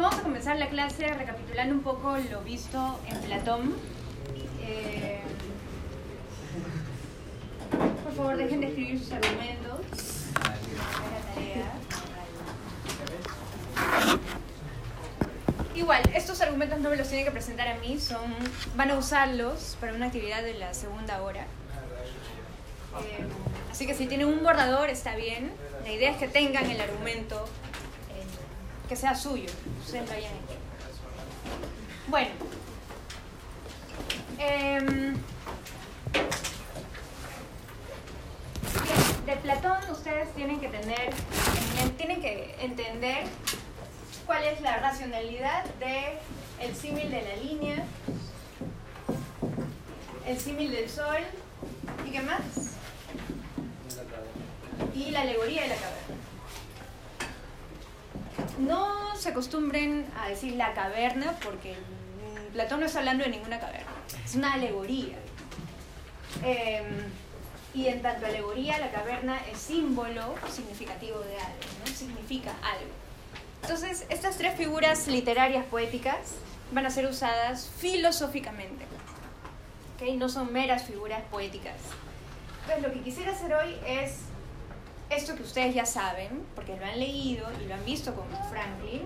Vamos a comenzar la clase recapitulando un poco lo visto en Platón. Eh, por favor, dejen de escribir sus argumentos. La tarea. Igual, estos argumentos no me los tienen que presentar a mí, son, van a usarlos para una actividad de la segunda hora. Eh, así que si tienen un borrador está bien. La idea es que tengan el argumento que sea suyo. Ustedes lo hecho. Bueno. em, de Platón ustedes tienen que tener, tienen que entender cuál es la racionalidad de símil de la línea, el símil del sol y qué más y la alegoría de la caverna. No se acostumbren a decir la caverna porque Platón no está hablando de ninguna caverna, es una alegoría. Em, y en tanto alegoría, la caverna es símbolo significativo de algo, ¿no? significa algo. Entonces, estas tres figuras literarias poéticas van a ser usadas filosóficamente. ¿ok? No son meras figuras poéticas. Entonces, lo que quisiera hacer hoy es esto que ustedes ya saben, porque lo han leído y lo han visto con Franklin,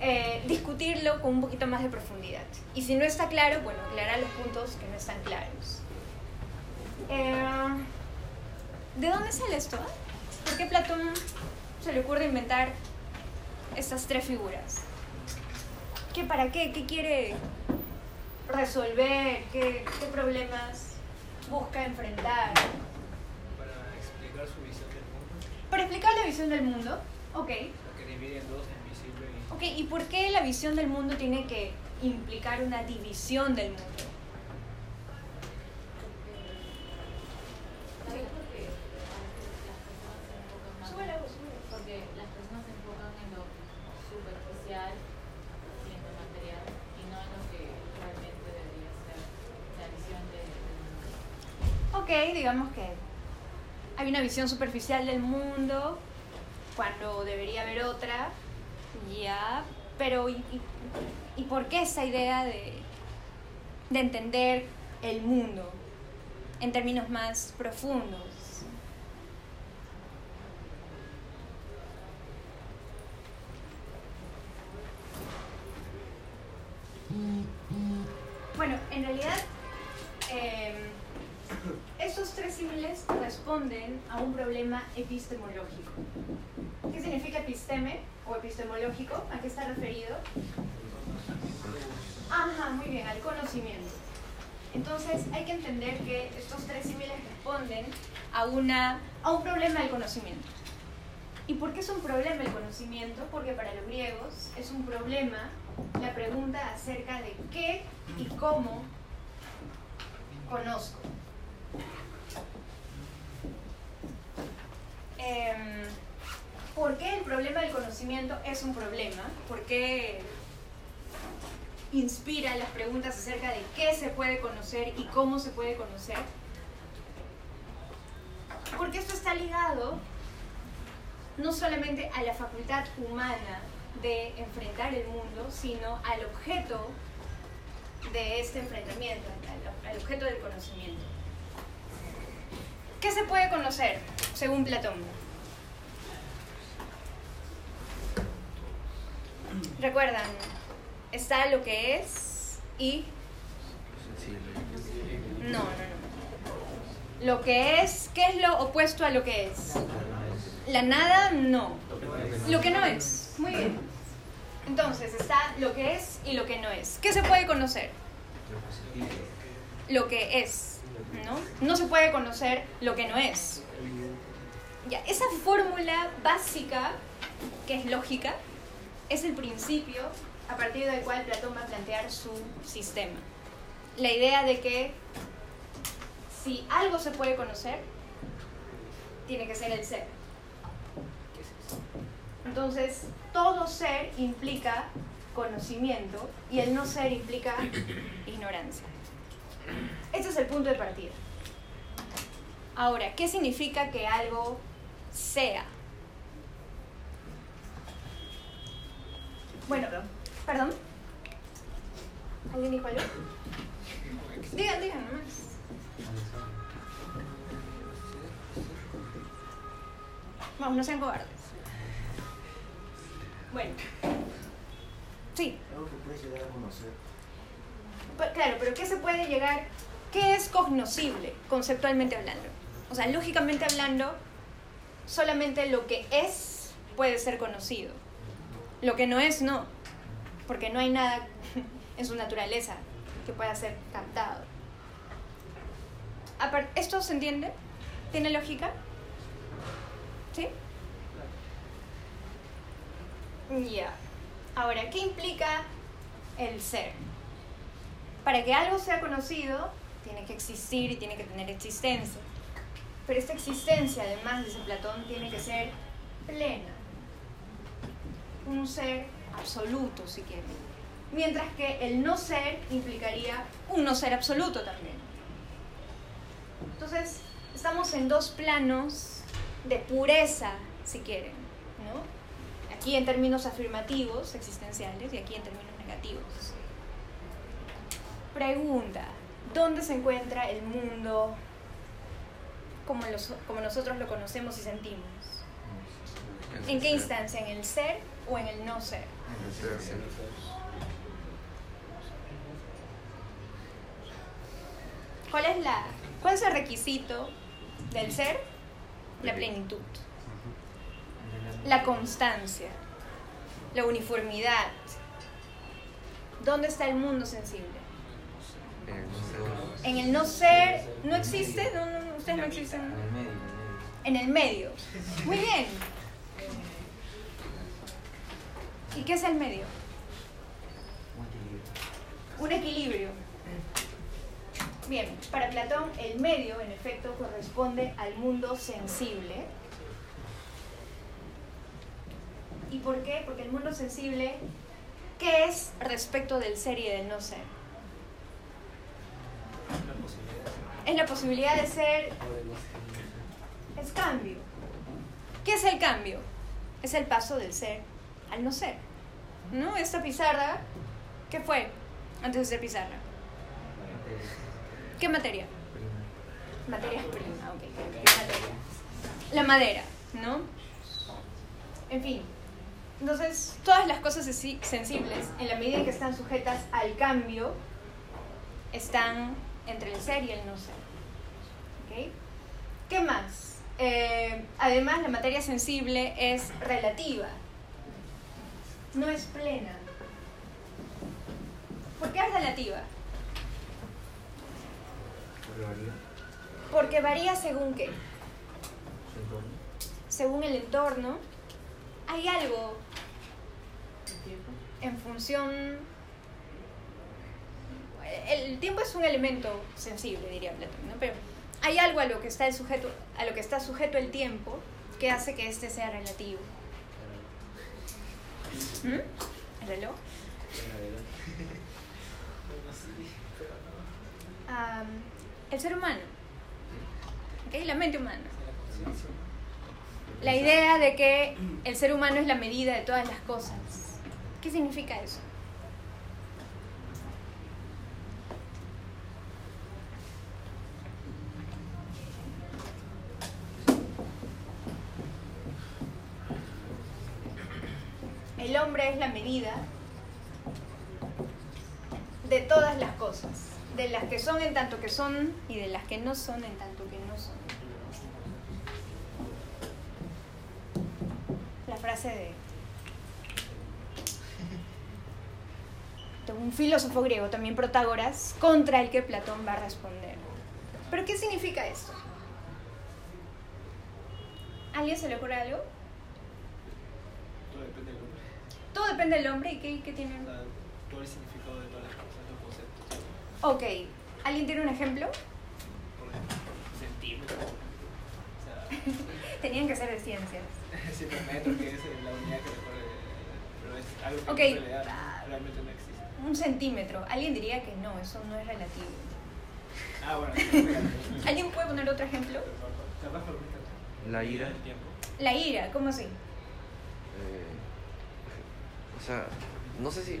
eh, discutirlo con un poquito más de profundidad. Y si no está claro, bueno, aclarar los puntos que no están claros. Eh, ¿De dónde sale esto? ¿Por qué Platón se le ocurre inventar estas tres figuras? ¿Qué para qué? ¿Qué quiere resolver? ¿Qué, qué problemas busca enfrentar? Para explicar su visión del mundo, Para explicar la visión del mundo, ok. porque divide en dos, en visible y... Ok, ¿y por qué la visión del mundo tiene que implicar una división del mundo? ¿Sabes por qué? Las personas se enfocan más Sube la voz, sube la voz. porque las personas se enfocan en lo superficial y en lo material y no en lo que realmente debería ser la visión de, del mundo. Ok, digamos que hay una visión superficial del mundo cuando debería haber otra, ya, pero ¿y, y, y por qué esa idea de, de entender el mundo en términos más profundos? Bueno, en realidad, eh, estos tres símiles responden a un problema epistemológico. ¿Qué significa episteme o epistemológico? ¿A qué está referido? Ajá, muy bien, al conocimiento. Entonces hay que entender que estos tres símiles responden a, una, a un problema del conocimiento. ¿Y por qué es un problema el conocimiento? Porque para los griegos es un problema la pregunta acerca de qué y cómo conozco. Em, ¿Por qué el problema del conocimiento es un problema? ¿Por qué inspira las preguntas acerca de qué se puede conocer y cómo se puede conocer? Porque esto está ligado no solamente a la facultad humana de enfrentar el mundo, sino al objeto de este enfrentamiento, al, al objeto del conocimiento. ¿Qué se puede conocer según Platón? Recuerdan, está lo que es y... No, no, no. Lo que es, ¿qué es lo opuesto a lo que es? La nada, no. Lo que no es. Muy bien. Entonces está lo que es y lo que no es. ¿Qué se puede conocer? Lo que es, ¿no? No se puede conocer lo que no es. Ya, esa fórmula básica, que es lógica, es el principio a partir del cual Platón va a plantear su sistema. La idea de que si algo se puede conocer, tiene que ser el ser. Entonces, todo ser implica conocimiento y el no ser implica ignorancia. Este es el punto de partida. Ahora, ¿qué significa que algo sea? Bueno, perdón. ¿Alguien dijo algo? Digan, digan nomás. Vamos, no sean cobardes. Bueno. Sí. Algo que puedes llegar a conocer. Claro, pero ¿qué se puede llegar? ¿Qué es cognoscible, conceptualmente hablando? O sea, lógicamente hablando, solamente lo que es puede ser conocido. Lo que no es, no. Porque no hay nada en su naturaleza que pueda ser captado. ¿Esto se entiende? ¿Tiene lógica? ¿Sí? Ya. Ahora, ¿qué implica el ser? Para que algo sea conocido, tiene que existir y tiene que tener existencia. Pero esta existencia, además, dice Platón, tiene que ser plena. Un ser absoluto, si quieren. Mientras que el no ser implicaría un no ser absoluto también. Entonces, estamos en dos planos de pureza, si quieren, ¿no? Aquí en términos afirmativos, existenciales, y aquí en términos negativos. Pregunta, ¿dónde se encuentra el mundo como, los- como nosotros lo conocemos y sentimos? ¿En qué instancia? ¿En el ser o en el no ser? ¿Cuál es, la, ¿Cuál es el requisito del ser? La plenitud, la constancia, la uniformidad. ¿Dónde está el mundo sensible? En el no ser, ¿no existe? No, no, ustedes no existen. En el medio. Muy bien. ¿Y qué es el medio? Un equilibrio. Bien, para Platón el medio en efecto corresponde al mundo sensible. ¿Y por qué? Porque el mundo sensible, ¿qué es respecto del ser y del no ser? La posibilidad Es la posibilidad de ser, es cambio. ¿Qué es el cambio? Es el paso del ser al no ser. ¿No? Esta pizarra, ¿qué fue antes de ser pizarra? ¿Qué materia? Materia prima, ok. ¿Qué materia? La madera, ¿no? En fin. Entonces, todas las cosas sensi- sensibles, en la medida en que están sujetas al cambio, están entre el ser y el no ser. ¿Ok? ¿Qué más? Eh, además, la materia sensible es relativa, no es plena. ¿Por qué es relativa? Porque varía según qué. Según el entorno. Hay algo en función... El tiempo es un elemento sensible, diría Platón, ¿no? Pero hay algo a lo que está el sujeto, a lo que está sujeto el tiempo que hace que este sea relativo. ¿Mm? ¿El reloj? El ser humano. ¿ok? La mente humana. La idea de que el ser humano es la medida de todas las cosas. ¿Qué significa eso? El hombre es la medida de todas las cosas, de las que son en tanto que son y de las que no son en tanto que no son. La frase de, un filósofo griego, también Protágoras, contra el que Platón va a responder. ¿Pero qué significa esto? ¿A ¿Alguien se le ocurre algo? Todo depende. Todo depende del hombre y qué, qué tiene. O sea, todo el significado de todas las cosas, los conceptos. Ok, ¿alguien tiene un ejemplo? Por ejemplo, centímetro. O sea, Tenían que ser de ciencias. siete metros, que es la unidad que recorre. Pero es algo que Ok. en realidad realmente no existe. Un centímetro. Alguien diría que no, eso no es relativo. Ah, bueno. sí, ¿Alguien puede poner otro ejemplo? La ira. El tiempo. La ira, ¿cómo así? O sea, no sé si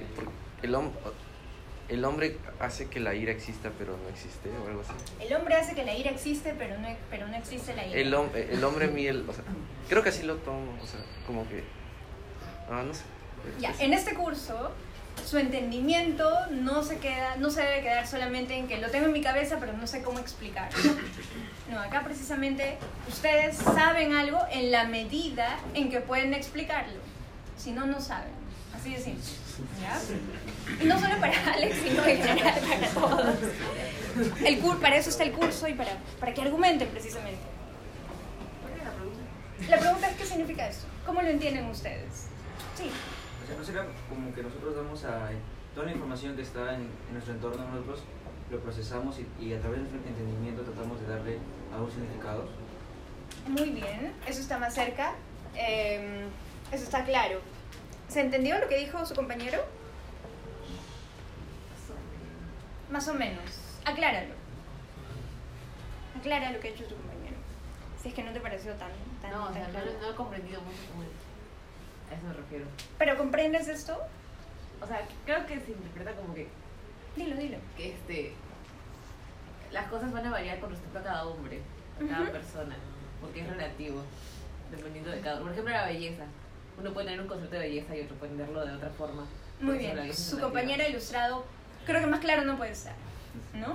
el, hom- el hombre hace que la ira exista pero no existe o algo así. El hombre hace que la ira existe, pero no, pero no existe la ira. El, hom- el hombre miel, o sea, creo que así lo tomo, o sea, como que, ah, no sé. Ya, en este curso, su entendimiento no se queda, no se debe quedar solamente en que lo tengo en mi cabeza, pero no sé cómo explicar. No, acá precisamente ustedes saben algo en la medida en que pueden explicarlo. Si no, no saben. Así de simple. ¿Ya? Y no solo para Alex, sino en general para todos. El cur para eso está el curso y para, para que argumenten precisamente. La pregunta es qué significa eso. ¿Cómo lo entienden ustedes? Sí. O sea, no será como que nosotros damos a toda la información que está en, en nuestro entorno, nosotros lo procesamos y, y a través de nuestro entendimiento tratamos de darle algún significado. Muy bien, eso está más cerca. Eh, eso está claro. ¿Se entendió lo que dijo su compañero? Más o menos. Acláralo. Aclara lo que ha hecho tu compañero. Si es que no te pareció tan, tan, No, o sea, tan no, claro. no he comprendido mucho. A eso me refiero. ¿Pero comprendes esto? O sea, creo que se interpreta como que, Dilo, dilo. que este, las cosas van a variar con respecto a cada hombre, a cada persona, porque es relativo, dependiendo de cada Por ejemplo, la belleza. Uno puede tener un concepto de belleza y otro puede entenderlo de otra forma. Muy bien. Su compañera ilustrado, creo que más claro no puede estar. ¿No?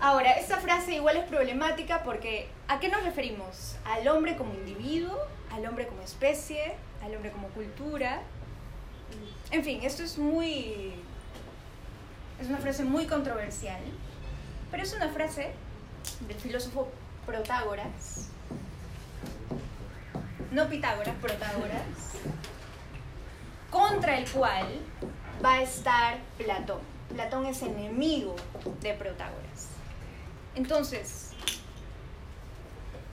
Ahora, esta frase igual es problemática porque ¿a qué nos referimos? ¿Al hombre como individuo? ¿Al hombre como especie? ¿Al hombre como cultura? En fin, esto es muy... Es una frase muy controversial, pero es una frase del filósofo Protágoras. No Pitágoras, Protágoras. Contra el cual va a estar Platón. Platón es enemigo de Protágoras. Entonces,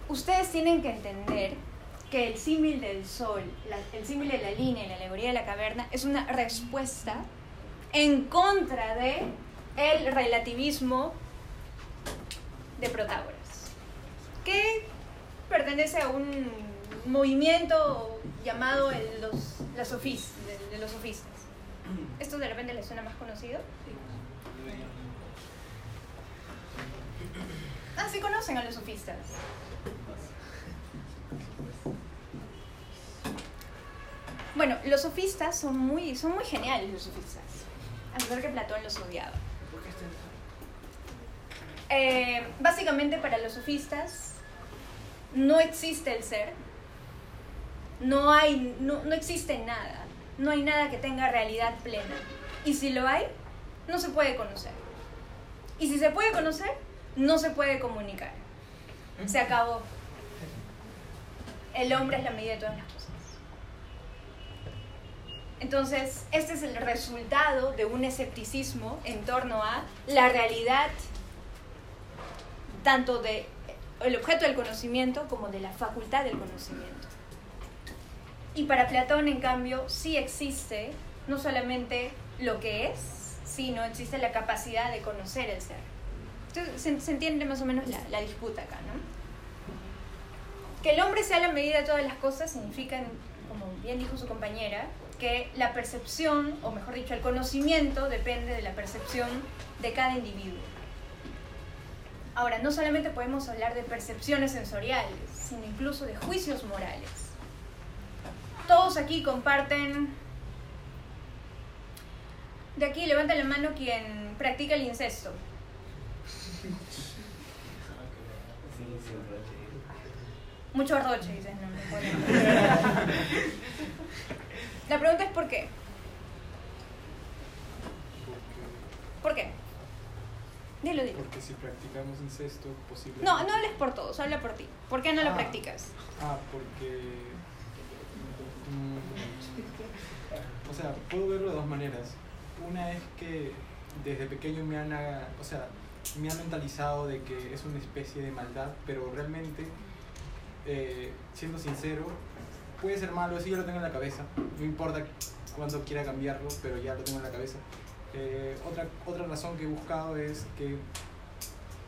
ustedes tienen que entender que el símil del sol, el símil de la línea y la alegoría de la caverna es una respuesta en contra de el relativismo de Protágoras, que pertenece a un movimiento llamado el- los, las de, de los sofistas. ¿Esto de repente les suena más conocido? Ah, sí conocen a los sofistas. Bueno, los sofistas son muy, son muy geniales los sofistas. A pesar que Platón los odiaba. ¿Por qué Eh, básicamente para los sofistas no existe el ser, no hay, no, no existe nada, no hay nada que tenga realidad plena. Y si lo hay, no se puede conocer. Y si se puede conocer, no se puede comunicar. Se acabó. El hombre es la medida de todas las cosas. Entonces, este es el resultado de un escepticismo en torno a la realidad tanto de el objeto del conocimiento como de la facultad del conocimiento. Y para Platón, en cambio, sí existe no solamente lo que es, sino existe la capacidad de conocer el ser. Entonces, se, entiende más o menos la, la disputa acá, ¿no? Que el hombre sea la medida de todas las cosas significa, como bien dijo su compañera, que la percepción, o mejor dicho, el conocimiento depende de la percepción de cada individuo. Ahora, no solamente podemos hablar de percepciones sensoriales, sino incluso de juicios morales. Todos aquí comparten... De aquí levanta la mano quien practica el incesto. Mucho arroche, dices, no, no puedo. La pregunta es ¿por qué? ¿Por qué? Dilo, dilo. Porque si practicamos incesto, posiblemente... No, no hables por todos, habla por ti. ¿Por qué no lo Ah. practicas? Ah, porque... mm, o sea, puedo verlo de dos maneras. Una es que desde pequeño me han, o sea, me han mentalizado de que es una especie de maldad, pero realmente, eh, siendo sincero, puede ser malo, eso ya lo tengo en la cabeza. No importa cuándo quiera cambiarlo, pero ya lo tengo en la cabeza. Eh, otra, otra razón que he buscado es que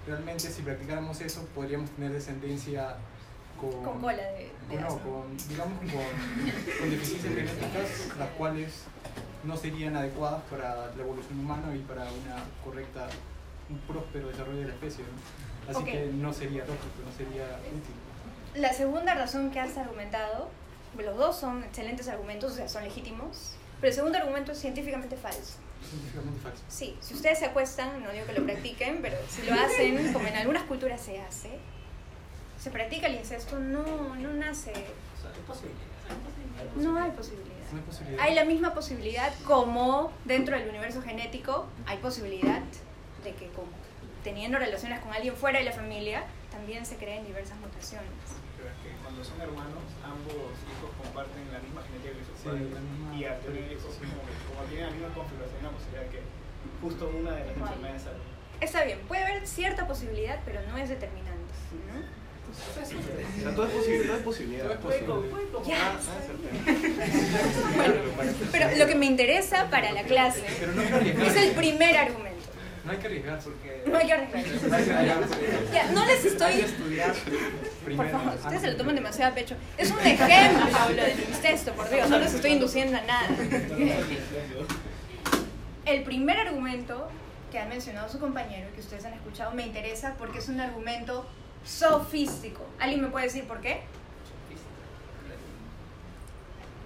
realmente si practicáramos eso podríamos tener descendencia con, Con cola de, de con- no, con, digamos con, con deficiencias genéticas las cuales no serían adecuadas para la evolución humana y para una correcta, un próspero desarrollo de la especie. ¿no? Así Ok. que no sería lógico, no sería útil. La segunda razón que has argumentado, los dos son excelentes argumentos, o sea, son legítimos, pero el segundo argumento es científicamente falso. Científicamente falso. Sí, si ustedes se acuestan, no digo que lo practiquen, pero si lo hacen, como en algunas culturas se hace, se practica el incesto, no, no nace, O sea, no hay posibilidad. No hay posibilidad. Hay la misma posibilidad como dentro del universo genético hay posibilidad de que como teniendo relaciones con alguien fuera de la familia también se creen diversas mutaciones. Pero es que cuando son hermanos, ambos hijos comparten la misma genética que sus Sí, padres. Y al tener hijos, como, como tienen la misma configuración, hay la posibilidad de que justo una de las enfermedades salga. Está bien, puede haber cierta posibilidad, pero no es determinante. ¿no? O sea, todo es posible, todo es posibilidad. Todo es posible. Ya. Bueno, pero lo que me interesa para la clase es el primer argumento. No hay que arriesgar porque... No hay que arriesgar. No hay que arriesgar. Ya, no les estoy. Por favor, ustedes se lo toman de- demasiado a pecho. Es un ejemplo lo del incesto, por Dios, no les estoy induciendo a nada. El primer argumento que ha mencionado su compañero y que ustedes han escuchado me interesa porque es un argumento sofístico. ¿Alguien me puede decir por qué?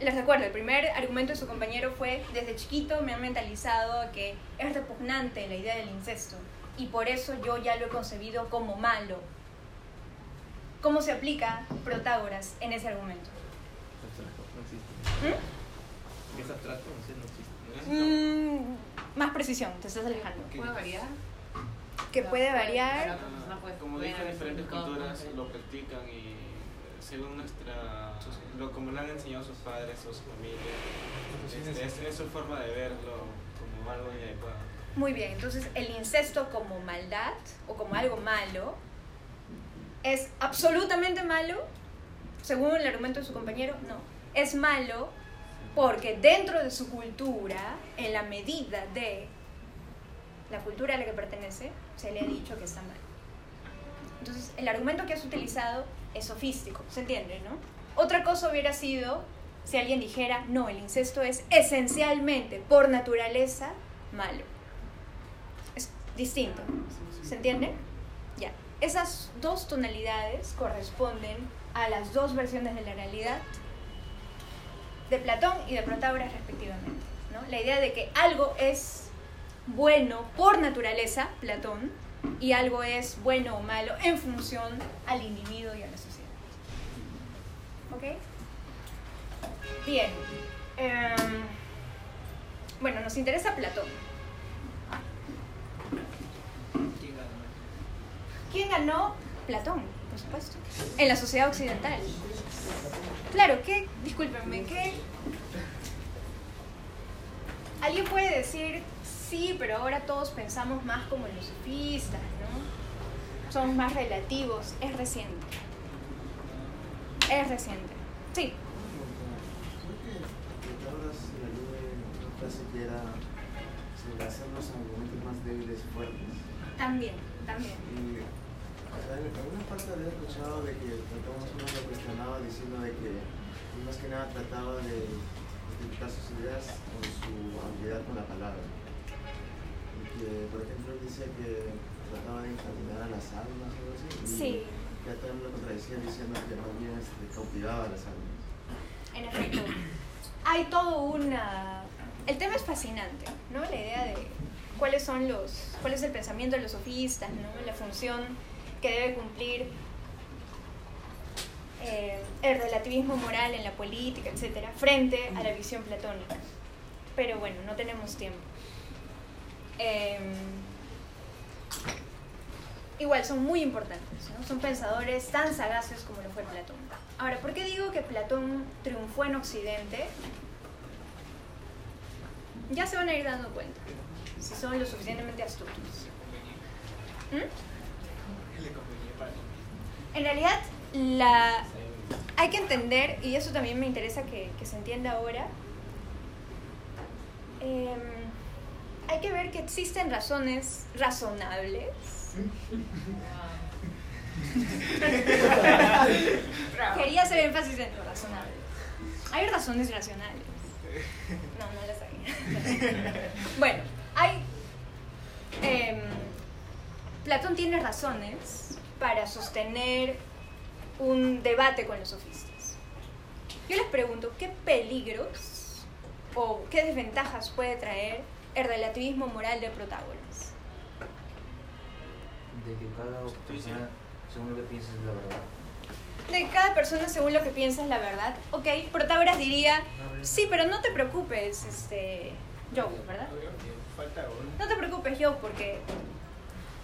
Les recuerdo, el primer argumento de su compañero fue, desde chiquito me han mentalizado que es repugnante la idea del incesto y por eso yo ya lo he concebido como malo. ¿Cómo se aplica Protágoras en ese argumento? Abstracto, no existe. ¿Mm? Es abstracto, no existe. Mm, más precisión, te estás alejando. ¿Puede variar? Que puede variar. puede- Como puede dije, en haber diferentes culturas lo practican y según nuestra, lo como le han enseñado sus padres o su familia, este, es, es su forma de verlo como algo inadecuado. Muy bien, entonces el incesto como maldad o como algo malo es absolutamente malo, según el argumento de su compañero, no. Es malo porque dentro de su cultura, en la medida de la cultura a la que pertenece, se le ha dicho que está mal. Entonces, el argumento que has utilizado es sofístico, ¿se entiende, no? Otra cosa hubiera sido si alguien dijera, no, el incesto es esencialmente, por naturaleza, malo. Es distinto, ¿se entiende? Ya. Esas dos tonalidades corresponden a las dos versiones de la realidad de Platón y de Protágoras respectivamente. ¿no? La idea de que algo es bueno por naturaleza, Platón, y algo es bueno o malo en función al individuo y a la sociedad. ¿Ok? Bien. Em, bueno, nos interesa Platón. ¿Quién ganó? Platón, por supuesto. En la sociedad occidental. Claro, ¿qué? Discúlpenme, ¿qué? Alguien puede decir, sí, pero ahora todos pensamos más como los sofistas, ¿no? Somos más relativos. Es reciente. Es reciente. Sí. Que era sobre hacer los argumentos más débiles fuertes. También, también. Y o sea, en alguna parte había escuchado de que Platón más o menos lo cuestionaba diciendo de que más que nada trataba de justificar sus ideas con su habilidad con la palabra. Que, por ejemplo, él decía que trataba de encaminar a las almas o algo así. Y Sí. Platón lo contradecía diciendo que más bien este, cautivaba a las almas. En efecto, hay todo una... El tema es fascinante, ¿no? La idea de cuáles son los... cuál es el pensamiento de los sofistas, ¿no? La función que debe cumplir eh, el relativismo moral en la política, etcétera, frente a la visión platónica. Pero bueno, no tenemos tiempo. Em, igual son muy importantes, son pensadores tan sagaces como lo fue Platón. Ahora, ¿por qué digo que Platón triunfó en Occidente? Ya se van a ir dando cuenta, si son lo suficientemente astutos. ¿Mm? En realidad, hay que entender, y eso también me interesa que, que se entienda ahora, em, hay que ver que existen razones razonables Quería hacer énfasis en lo razonable. Hay razones racionales. No, no las hay. Bueno, hay. em, Platón tiene razones para sostener un debate con los sofistas. Yo les pregunto, ¿qué peligros o qué desventajas puede traer el relativismo moral de Protágoras? De que cada persona, según lo que piensa, es la verdad. De cada persona según lo que piensa es la verdad. Ok, Protágoras diría, sí, pero no te preocupes, este, Joe, ¿verdad? No te preocupes, yo, porque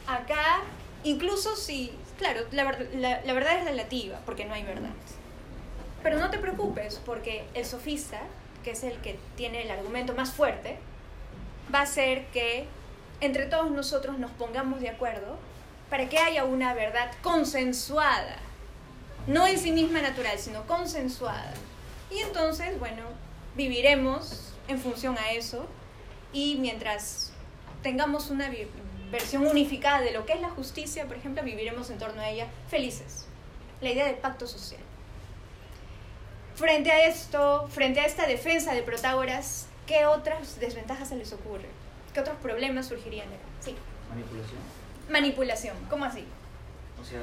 acá, incluso si, claro, la, la- la verdad es relativa, porque no hay verdad. Pero no te preocupes, porque el sofista, que es el que tiene el argumento más fuerte, va a hacer que entre todos nosotros nos pongamos de acuerdo para que haya una verdad consensuada. No en sí misma natural, sino consensuada. Y entonces, bueno, viviremos en función a eso y mientras tengamos una versión unificada de lo que es la justicia, por ejemplo, viviremos en torno a ella felices. La idea del pacto social. Frente a esto, frente a esta defensa de Protágoras, ¿qué otras desventajas se les ocurre? ¿Qué otros problemas surgirían? Sí, Manipulación. manipulación. ¿Cómo así? O sea,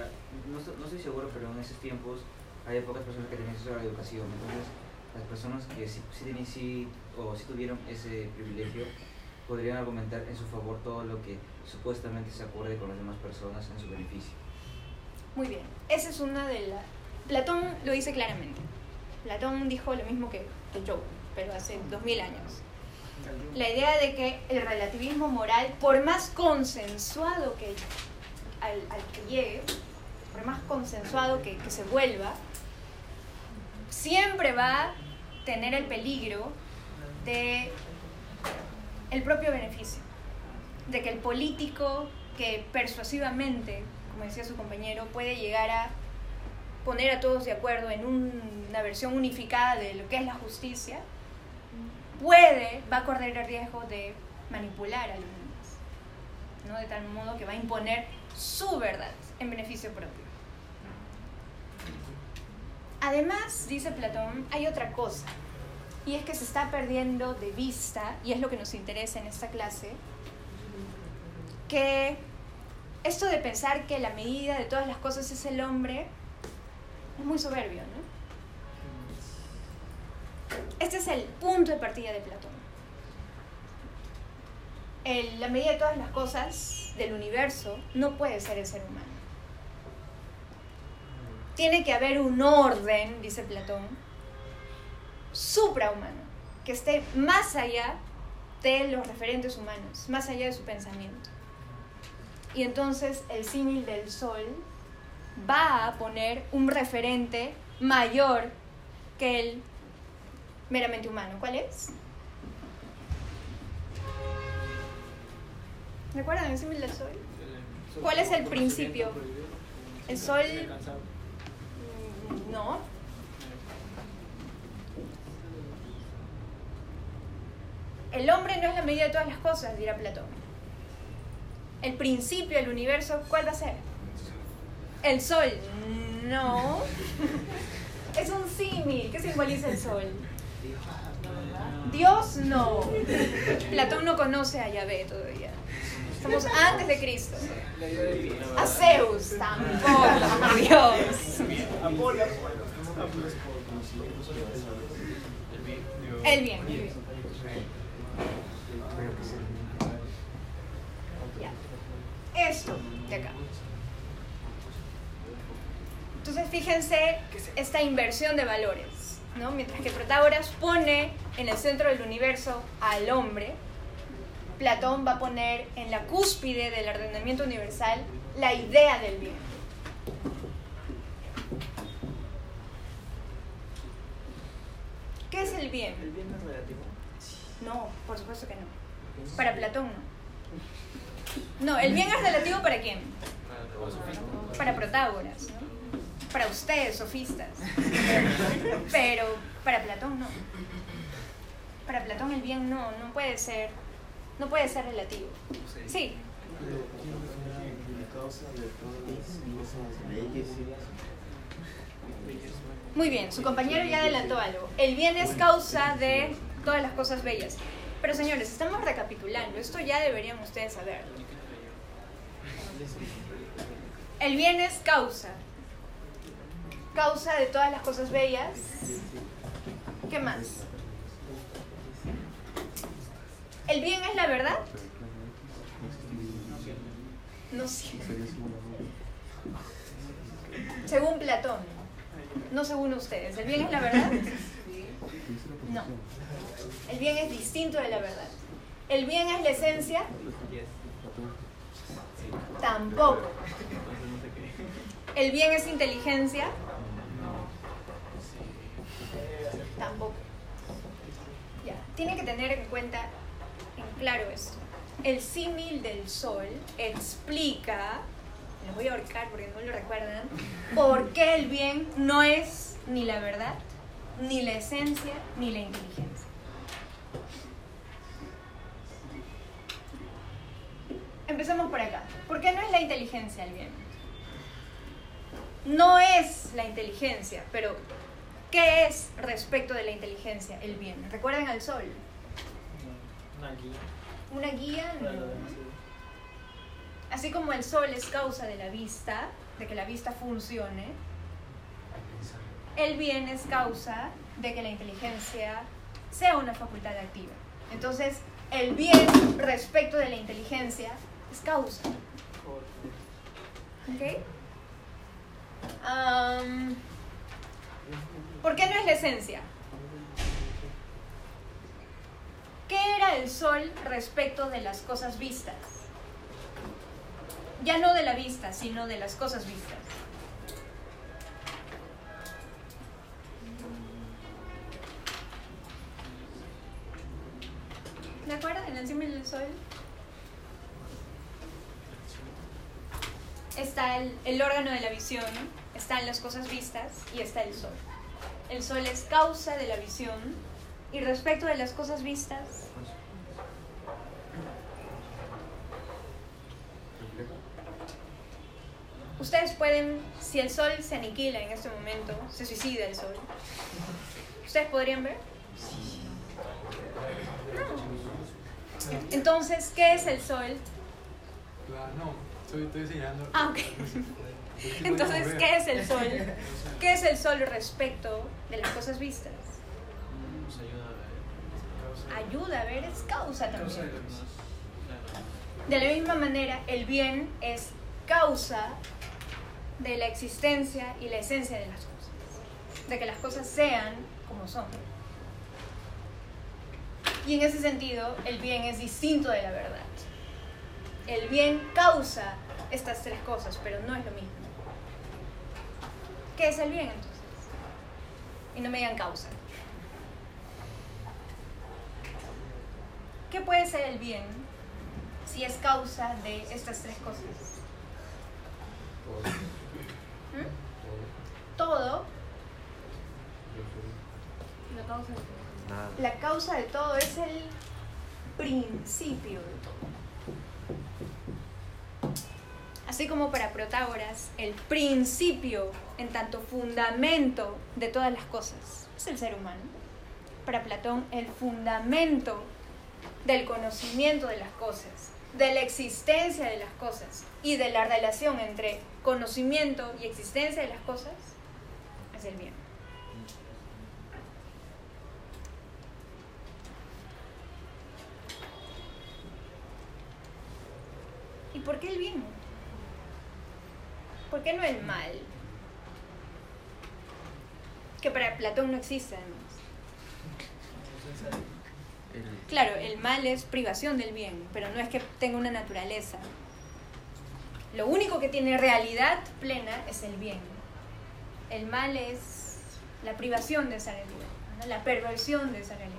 no, no estoy seguro, pero en esos tiempos había pocas personas que tenían acceso a la educación. Entonces, las personas que sí, sí, tenían- sí- o sí tuvieron ese privilegio podrían argumentar en su favor todo lo que supuestamente se acuerde con las demás personas en su beneficio. Muy bien. Esa es una de las... Platón lo dice claramente. Platón dijo lo mismo que, que Joe, pero hace dos mil años. La idea de que el relativismo moral, por más consensuado que al, que llegue, por más consensuado que, se vuelva, siempre va a tener el peligro de el propio beneficio, de que el político que persuasivamente, como decía su compañero, puede llegar a poner a todos de acuerdo en un- una versión unificada de lo que es la justicia, puede, va a correr el riesgo de manipular a los demás, ¿no? de tal modo que va a imponer su verdad en beneficio propio. Además, dice Platón, hay otra cosa, y es que se está perdiendo de vista, y es lo que nos interesa en esta clase, que esto de pensar que la medida de todas las cosas es el hombre es muy soberbio. Este es el punto de partida de Platón. La medida de todas las cosas del universo no puede ser el ser humano. Tiene que haber un orden, dice Platón, suprahumano, que esté más allá de los referentes humanos, más allá de su pensamiento. Y entonces el símil del sol va a poner un referente mayor que el meramente humano. ¿Cuál es? ¿Recuerdan el símil del sol? ¿Cuál es el principio? El sol... Mm, No. El hombre no es la medida de todas las cosas, dirá Platón. El principio del universo, ¿cuál va a ser? El sol. No. Es un símil. ¿Qué simboliza el sol? Dios no. Platón no conoce a Yahvé todavía. Estamos antes de Cristo. A Zeus tampoco, Dios. El bien. Esto de acá. Entonces fíjense esta inversión de valores, ¿no? Mientras que Protágoras pone en el centro del universo al hombre, Platón va a poner en la cúspide del ordenamiento universal la idea del bien. ¿Qué es el bien? El bien no es relativo. No, por supuesto que no. Para Platón no. No, el bien es relativo para quién? Para Protágoras, ¿no? Para ustedes, sofistas. Pero para Platón no. Para Platón el bien no, no puede ser, no puede ser relativo. Sí, muy bien, su compañero ya adelantó algo. El bien es causa de todas las cosas bellas. Pero señores, estamos recapitulando, esto ya deberían ustedes saberlo. El bien es causa. Causa de todas las cosas bellas. ¿Qué más? ¿El bien es la verdad? No sé. Según Platón. No según ustedes. ¿El bien es la verdad? No. El bien es distinto de la verdad. ¿El bien es la esencia? Tampoco. ¿El bien es inteligencia? Tampoco. Ya, tiene que tener en cuenta, en claro esto. El símil del sol explica, les voy a ahorcar porque no lo recuerdan, por qué el bien no es ni la verdad, ni la esencia, ni la inteligencia. Empecemos por acá. ¿Por qué no es la inteligencia el bien? No es la inteligencia, pero ¿qué es respecto de la inteligencia el bien? ¿Recuerden al sol? Una guía. Una guía, no. Así como el sol es causa de la vista, de que la vista funcione, el bien es causa de que la inteligencia sea una facultad activa. Entonces, el bien respecto de la inteligencia es causa. ¿Ok? Am, ¿Por qué no es la esencia? ¿Qué era el sol respecto de las cosas vistas? Ya no de la vista, sino de las cosas vistas. ¿De acuerdo? En símbolo del sol está el órgano de la visión, están las cosas vistas y está el sol. El sol es causa de la visión y respecto de las cosas vistas, ustedes pueden, si el sol se aniquila en este momento, se suicida el sol, ¿ustedes podrían ver? No. Entonces, ¿qué es el sol? No, estoy, estoy señalando. Ah, ok. Entonces, ¿qué es el sol? ¿Qué es el sol respecto de las cosas vistas? Ayuda a ver. Es causa también. De la misma manera, el bien es causa de la existencia y la esencia de las cosas. De que las cosas sean como son. Y en ese sentido, el bien es distinto de la verdad. El bien causa estas tres cosas, pero no es lo mismo. ¿Qué es el bien entonces? Y no me digan causa. ¿Qué puede ser el bien si es causa de estas tres cosas? ¿Mm? Todo. La causa de todo. Nada. La causa de todo es el principio de todo. Así como para Protágoras, el principio en tanto fundamento de todas las cosas es el ser humano. Para Platón, el fundamento del conocimiento de las cosas, de la existencia de las cosas y de la relación entre conocimiento y existencia de las cosas es el bien. ¿Y por qué el bien? ¿Por qué no el mal? Que para Platón no existe además. Claro, el mal es privación del bien, pero no es que tenga una naturaleza. Lo único que tiene realidad plena es el bien. El mal es la privación de esa realidad, ¿no? la perversión de esa realidad.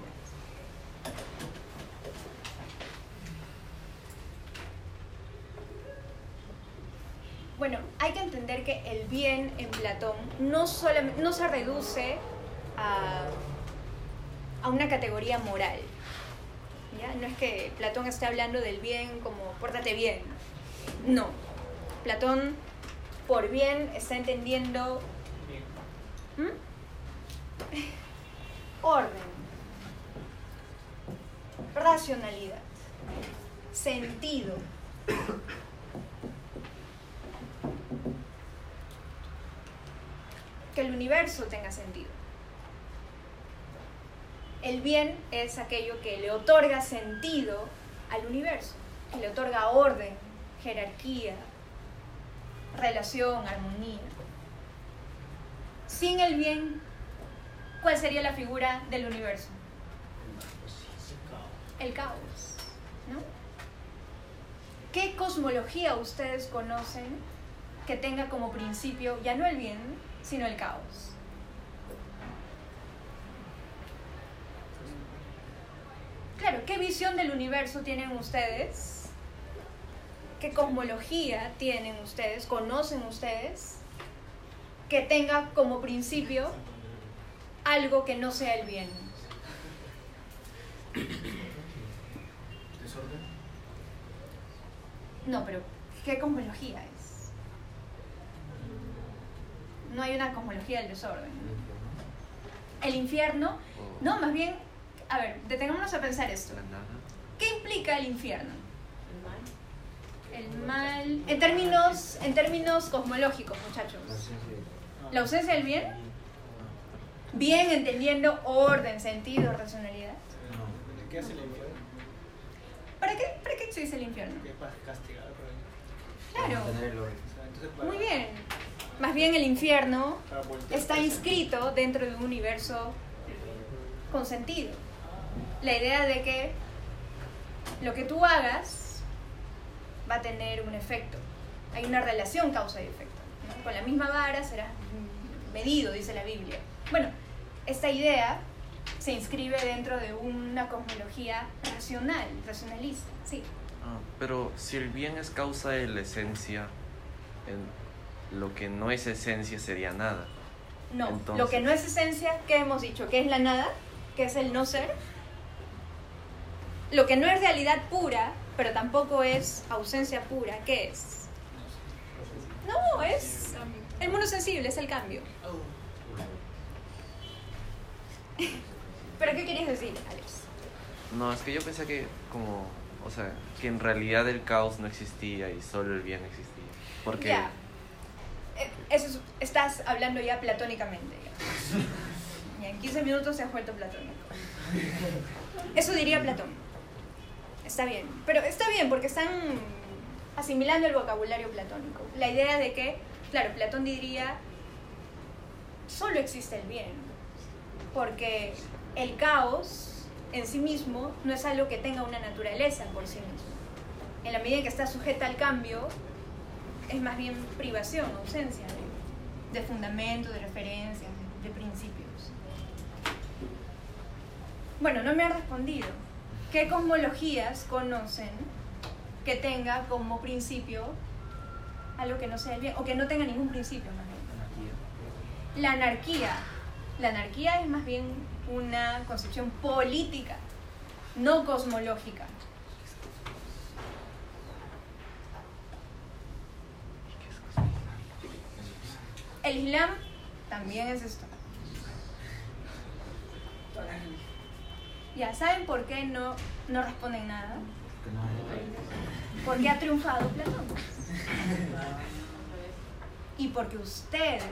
Bueno, hay que entender que el bien en Platón no, solamente, no se reduce a, a una categoría moral. ¿ya? No es que Platón esté hablando del bien como pórtate bien. No. Platón por bien está entendiendo ¿Mm? orden. Racionalidad, sentido. Que el universo tenga sentido. El bien es aquello que le otorga sentido al universo, que le otorga orden, jerarquía, relación, armonía. Sin el bien, ¿cuál sería la figura del universo? El caos, ¿no? ¿Qué cosmología ustedes conocen que tenga como principio ya no el bien, sino el caos? Claro, ¿qué visión del universo tienen ustedes? ¿Qué cosmología tienen ustedes? ¿Conocen ustedes? Que tenga como principio algo que no sea el bien. ¿Desorden? No, pero ¿qué cosmología es? No hay una cosmología del desorden. El infierno, O no, más bien, a ver, detengámonos a pensar esto. ¿Qué implica el infierno? El mal, en términos, en términos cosmológicos, muchachos. La ausencia del bien, bien entendiendo orden, sentido, racionalidad. ¿Qué hace el infierno? ¿Para qué, para qué existe el infierno? Que para castigar por. Claro, el muy bien. Más bien el infierno voltear está inscrito dentro de un universo con sentido. La idea de que lo que tú hagas va a tener un efecto. Hay una relación causa y efecto. ¿no? Con la misma vara será medido, dice la Biblia. Bueno, esta idea se inscribe dentro de una cosmología racional, racionalista. Sí. Ah, pero si el bien es causa de la esencia, en lo que no es esencia sería nada. No, Entonces- lo que no es esencia, ¿qué hemos dicho? ¿Qué es la nada? ¿Qué es el no ser? Lo que no es realidad pura, pero tampoco es ausencia pura, ¿qué es? No, es el mundo sensible, es el cambio. ¿Pero qué querías decir, Alex? No, es que yo pensé que como, o sea, que en realidad el caos no existía y solo el bien existía. Porque Ya. Eh, Eso es- estás hablando ya platónicamente. En 15 minutos se ha vuelto platónico. Eso diría Platón. Está bien. Pero está bien porque están asimilando el vocabulario platónico. La idea de que, claro, Platón diría, solo existe el bien. Porque el caos en sí mismo no es algo que tenga una naturaleza por sí mismo. En la medida en que está sujeta al cambio, es más bien privación, ausencia de, de fundamento, de referencias, de, de principios. Bueno, no me han respondido. ¿Qué cosmologías conocen que tenga como principio algo que no sea el bien o que no tenga ningún principio más bien? La anarquía. La anarquía es más bien una concepción política, no cosmológica. El Islam también es esto. Ya, ¿saben por qué no, no responden nada? Porque ha triunfado Platón. Y porque ustedes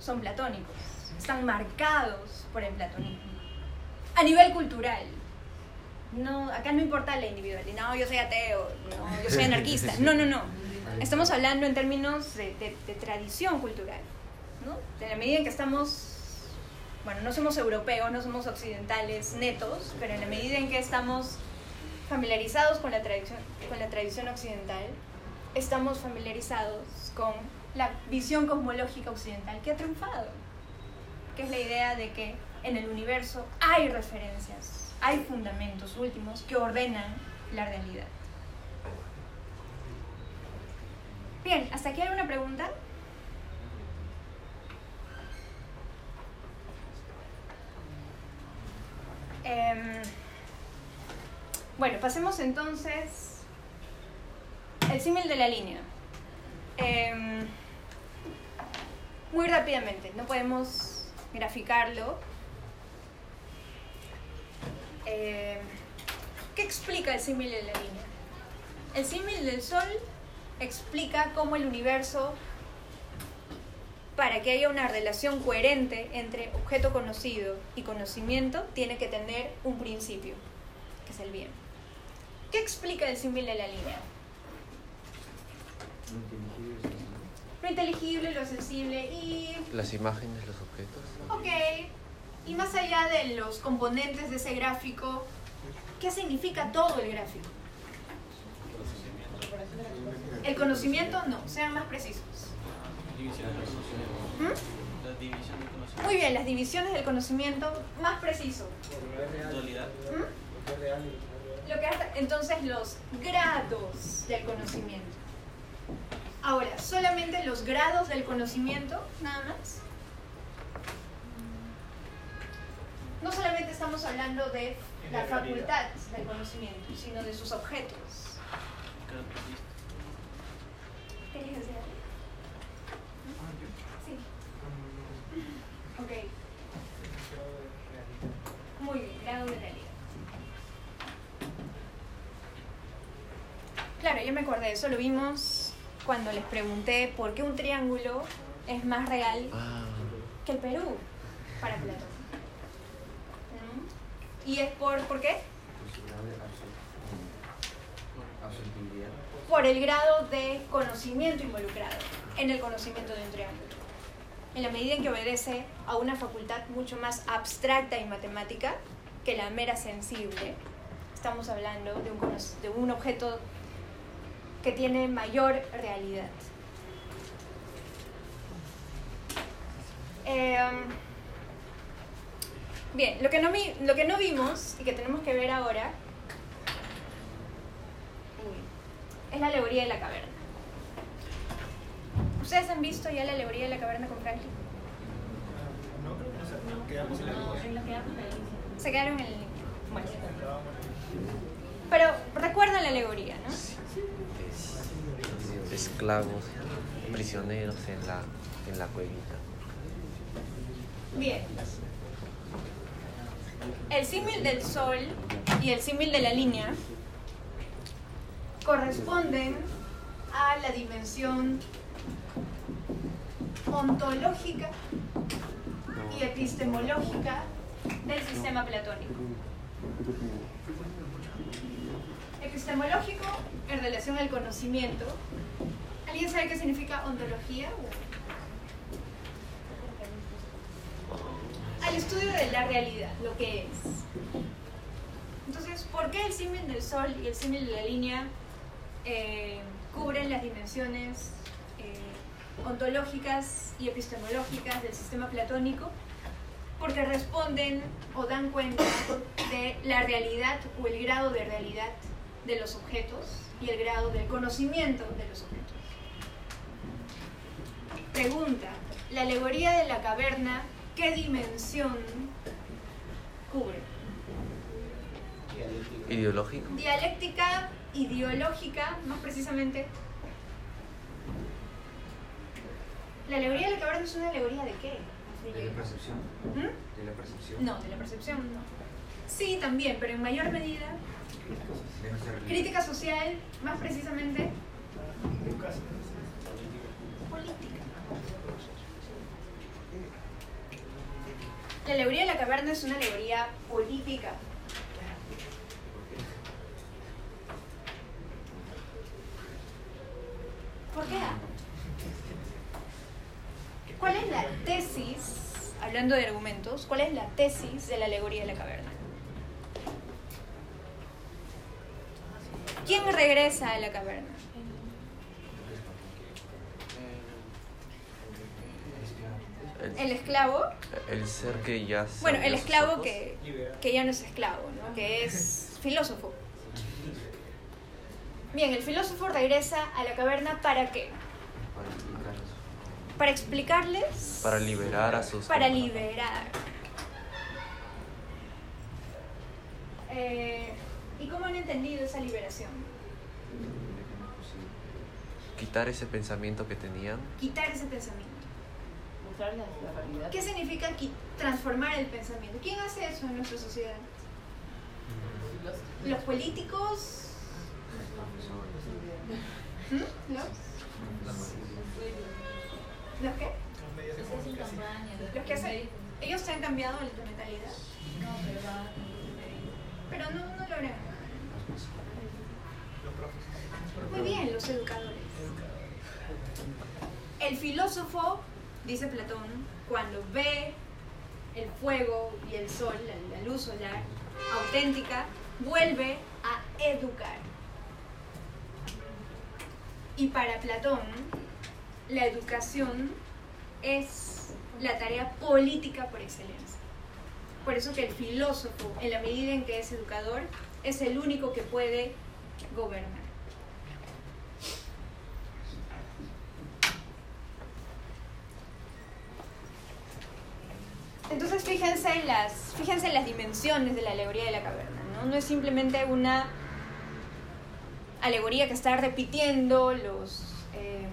son platónicos, están marcados por el platonismo. A nivel cultural. No, acá no importa la individualidad. No, yo soy ateo, no, yo soy anarquista. No, no, no. Estamos hablando en términos de, de- de tradición cultural. ¿no? En la medida en que estamos, bueno, no somos europeos, no somos occidentales netos, pero en la medida en que estamos familiarizados con la tradición, con la tradición occidental, estamos familiarizados con la visión cosmológica occidental que ha triunfado, que es la idea de que en el universo hay referencias, hay fundamentos últimos que ordenan la realidad. Bien, ¿hasta aquí hay una pregunta? Em, bueno, pasemos entonces el símil de la línea. Em, muy rápidamente, no podemos graficarlo. Em, explica el símil de la línea? El símil del Sol explica cómo el universo, para que haya una relación coherente entre objeto conocido y conocimiento, tiene que tener un principio, que es el bien. ¿Qué explica el símil de la línea? Lo inteligible, lo sensible y Las imágenes, los objetos. Ok, y más allá de los componentes de ese gráfico, ¿qué significa todo el gráfico? El conocimiento no, sean más precisos. ¿Mm? Muy bien, las divisiones del conocimiento, más preciso. ¿Mm? Lo que hace- entonces los grados del conocimiento. Ahora, solamente los grados del conocimiento, nada más. No solamente estamos hablando de la facultad del conocimiento, sino de sus objetos. ¿Querías decir algo? Sí. Ok. Muy bien, grado de realidad. Claro, yo me acordé, eso lo vimos cuando les pregunté por qué un triángulo es más real Ah, que el Perú para Platón. ¿Mm? ¿Y es por, por qué? Por el grado de conocimiento involucrado en el conocimiento de un triángulo. En la medida en que obedece a una facultad mucho más abstracta y matemática que la mera sensible, estamos hablando de un, objeto que tiene mayor realidad. Em, bien, lo que no vimos y que tenemos que ver ahora Uy, es la alegoría de la caverna. ¿Ustedes han visto ya la alegoría de la caverna con Franklin? No, creo que no. Quedamos en la de Se quedaron en el... Bueno. Pero recuerdan la alegoría, ¿no? esclavos, prisioneros en la, en la cuevita. Bien. El símil del sol y el símil de la línea corresponden a la dimensión ontológica y epistemológica del sistema platónico. Epistemológico en relación al conocimiento. ¿Alguien sabe qué significa ontología? al estudio de la realidad, lo que es. Entonces, ¿por qué el símil del Sol y el símil de la línea eh, cubren las dimensiones eh, ontológicas y epistemológicas del sistema platónico? Porque responden o dan cuenta de la realidad o el grado de realidad de los objetos y el grado del conocimiento de los objetos. Pregunta, ¿la alegoría de la caverna qué dimensión cubre? Ideológico. Dialéctica, ideológica, más precisamente. ¿La alegoría de la caverna es una alegoría de qué? De la percepción. ¿Mm? De la percepción. No, de la percepción no. Sí, también, pero en mayor medida. Crítica social, más precisamente. Política. La alegoría de la caverna es una alegoría política. ¿Por qué? ¿Cuál es la tesis, hablando de argumentos, cuál es la tesis de la alegoría de la caverna? ¿Quién regresa a la caverna? El, El esclavo. el ser que ya Bueno, el esclavo que, que ya no es esclavo, ¿no? que es filósofo. Bien, el filósofo regresa a la caverna para qué? Para explicarnos. Para explicarles. Para liberar a sus Para compañeros. liberar. Eh, ¿Y cómo han entendido esa liberación? Quitar ese pensamiento que tenían. Quitar ese pensamiento. mostrarles la realidad. ¿Qué significa transformar el pensamiento? ¿Quién hace eso en nuestra sociedad? Los Los políticos... ¿Mm? ¿Los? ¿Los qué? Los que hacen... Ellos se han cambiado de mentalidad, No, pero va pero no, no logran nada. Los profes. Muy bien, los educadores. El filósofo, dice Platón, cuando ve el fuego y el sol, la, la luz solar auténtica, vuelve a educar. Y para Platón, la educación es la tarea política por excelencia. Por eso que el filósofo, en la medida en que es educador, es el único que puede gobernar. Entonces fíjense en las, fíjense en las dimensiones de la alegoría de la caverna, ¿no? No es simplemente una alegoría que está repitiendo los, eh,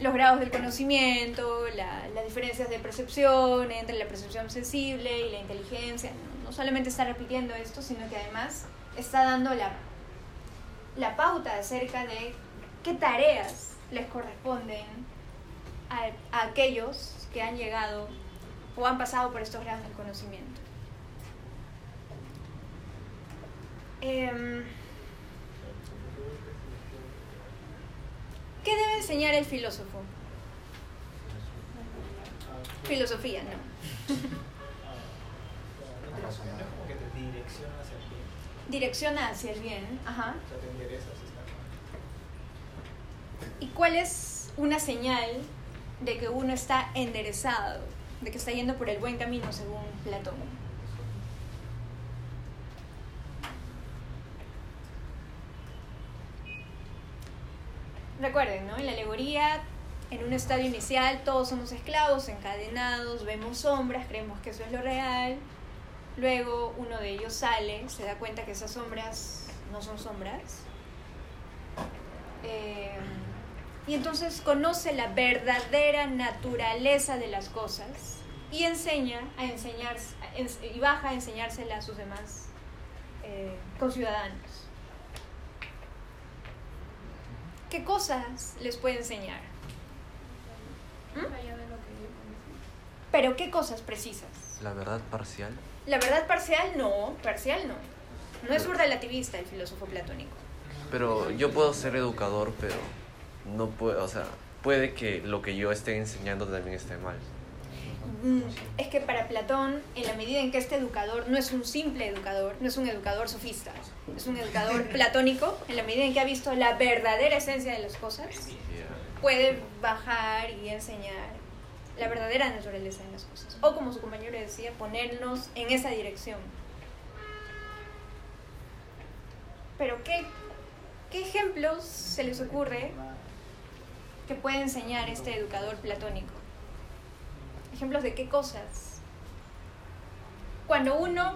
los grados del conocimiento, la- las diferencias de percepción entre la percepción sensible y la inteligencia. No, solamente está repitiendo esto, sino que además está dando la, la pauta acerca de qué tareas les corresponden a, a aquellos que han llegado o han pasado por estos grados del conocimiento. Em, ¿Qué debe enseñar el filósofo? Filosofía, no. Direcciona hacia el bien. Ajá. ¿Y cuál es una señal de que uno está enderezado, de que está yendo por el buen camino según Platón? Recuerden, ¿no? En la alegoría, en un estadio inicial, todos somos esclavos, encadenados, vemos sombras, creemos que eso es lo real. Luego uno de ellos sale, se da cuenta que esas sombras no son sombras. Eh, y entonces conoce la verdadera naturaleza de las cosas y enseña a enseñar y baja a enseñársela a sus demás eh, conciudadanos. ¿Qué cosas les puede enseñar? ¿Mm? Pero ¿qué cosas precisas? La verdad parcial. La verdad parcial no, parcial no. No es un relativista el filósofo platónico. Pero yo puedo ser educador, pero no puedo, o sea, puede que lo que yo esté enseñando también esté mal. Mm, Es que para Platón, en la medida en que este educador no es un simple educador, no es un educador sofista, es un educador platónico, en la medida en que ha visto la verdadera esencia de las cosas, puede bajar y enseñar la verdadera naturaleza de las cosas. O como su compañero decía, ponernos en esa dirección. Pero ¿qué, qué ejemplos se les ocurre que puede enseñar este educador platónico? ¿Ejemplos de qué cosas? Cuando uno,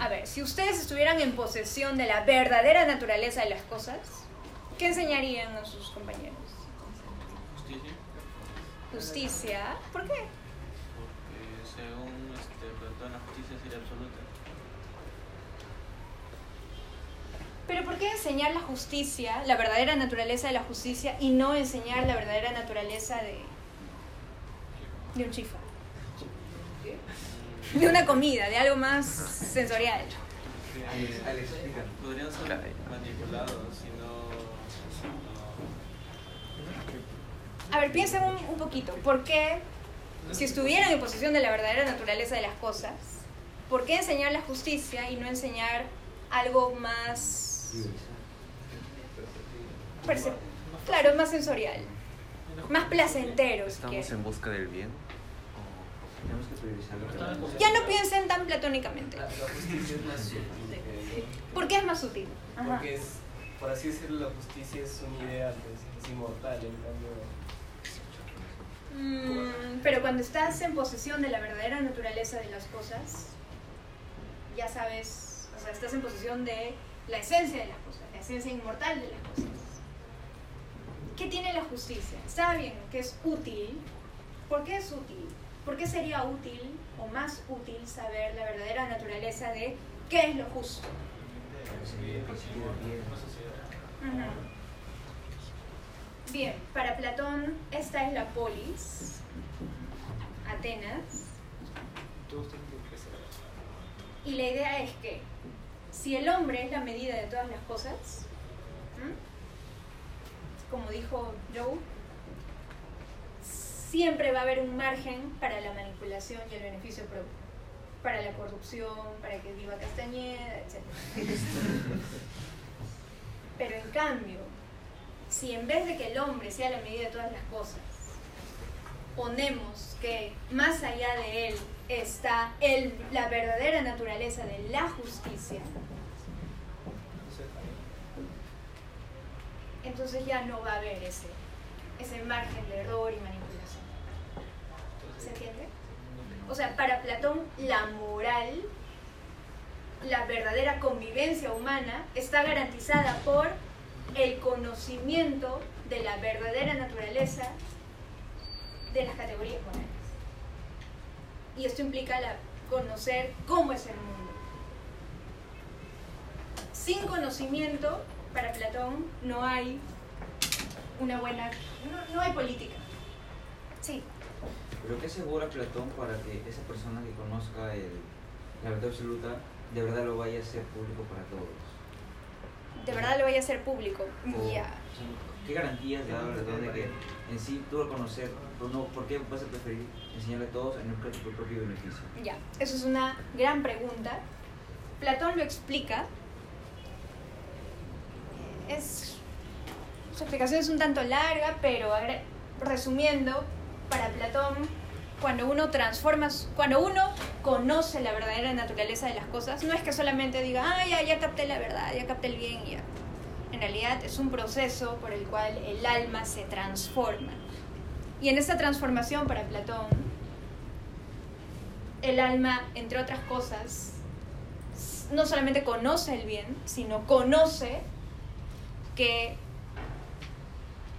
a ver, si ustedes estuvieran en posesión de la verdadera naturaleza de las cosas, ¿qué enseñarían a sus compañeros? Justicia. Justicia. ¿Por qué? Porque según este, Platón la justicia sería absoluta. Pero ¿por qué enseñar la justicia, la verdadera naturaleza de la justicia, y no enseñar la verdadera naturaleza de, de un chifa? De una comida, de algo más sensorial. Alex. Podrían ser manipulados si no. A ver, piensen un, un poquito. ¿Por qué, si estuvieran en posesión de la verdadera naturaleza de las cosas, por qué enseñar la justicia y no enseñar algo más, perce- claro, más sensorial, más placentero, si ¿Estamos en busca del bien? Tenemos que priorizarlo. Ya no piensen tan platónicamente. La, la justicia es más útil que- ¿Por qué es más útil? Ajá. Porque es, por así decirlo, la justicia es un ideal, es inmortal, en cambio... Mm, pero cuando estás en posesión de la verdadera naturaleza de las cosas, ya sabes, o sea, estás en posesión de la esencia de las cosas, la esencia inmortal de las cosas. ¿Qué tiene la justicia? Está bien que es útil. ¿Por qué es útil? ¿Por qué sería útil o más útil saber la verdadera naturaleza de qué es lo justo? bien. Para Platón esta es la polis, Atenas, y la idea es que si el hombre es la medida de todas las cosas, como dijo Joe, siempre va a haber un margen para la manipulación y el beneficio propio, para la corrupción, para que viva Castañeda, etc. Pero en cambio, si en vez de que el hombre sea la medida de todas las cosas, ponemos que más allá de él está el, la verdadera naturaleza de la justicia, entonces ya no va a haber ese, ese margen de error y manipulación. ¿Se entiende? O sea, para Platón la moral, la verdadera convivencia humana está garantizada por el conocimiento de la verdadera naturaleza de las categorías morales. Y esto implica la- conocer cómo es el mundo. Sin conocimiento, para Platón, no hay una buena... No, no hay política. Sí. Pero ¿qué asegura Platón para que esa persona que conozca el- la verdad absoluta de verdad lo vaya a hacer público para todos? De verdad lo voy a hacer público. Ya. sea, ¿Qué garantías da Platón de que en sí tú al conocer, no, ¿por qué vas a preferir enseñarle a todos en el tu propio beneficio? Ya, eso es una gran pregunta. Platón lo explica. Es, su explicación es un tanto larga, pero resumiendo, para Platón, cuando uno transforma, cuando uno conoce la verdadera naturaleza de las cosas, no es que solamente diga, ah, ya, ya capté la verdad, ya capté el bien y ya. En realidad es un proceso por el cual el alma se transforma. Y en esta transformación para Platón, el alma, entre otras cosas, no solamente conoce el bien, sino conoce que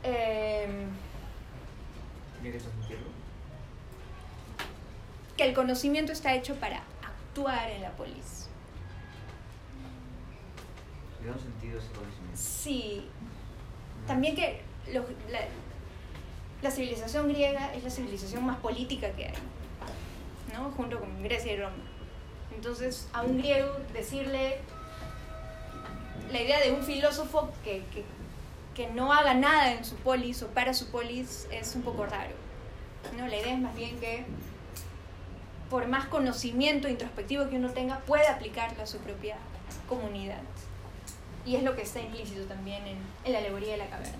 em, ¿Tiene que transmitirlo? que el conocimiento está hecho para actuar en la polis. Le da un sentido a ese conocimiento. Sí, también que los- la, la civilización griega es la civilización más política que hay, ¿no? Junto con Grecia y Roma. Entonces, a un griego decirle la idea de un filósofo que, que, que no haga nada en su polis o para su polis es un poco raro. ¿no? La idea es más bien que por más conocimiento introspectivo que uno tenga, pueda aplicarlo a su propia comunidad. Y es lo que está implícito también en, en la alegoría de la caverna.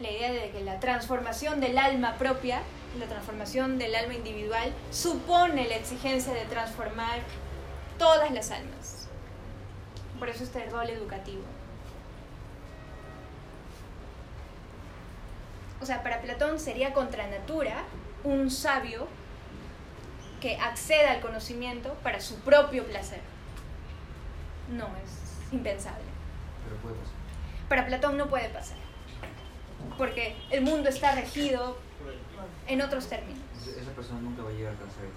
La idea de que la transformación del alma propia, la transformación del alma individual, supone la exigencia de transformar todas las almas. Por eso este rol educativo. O sea, para Platón sería contra natura un sabio que acceda al conocimiento para su propio placer. No, es impensable. Pero puede pasar. Para Platón no puede pasar, porque el mundo está regido en otros términos. Esa persona nunca va a llegar a alcanzar el.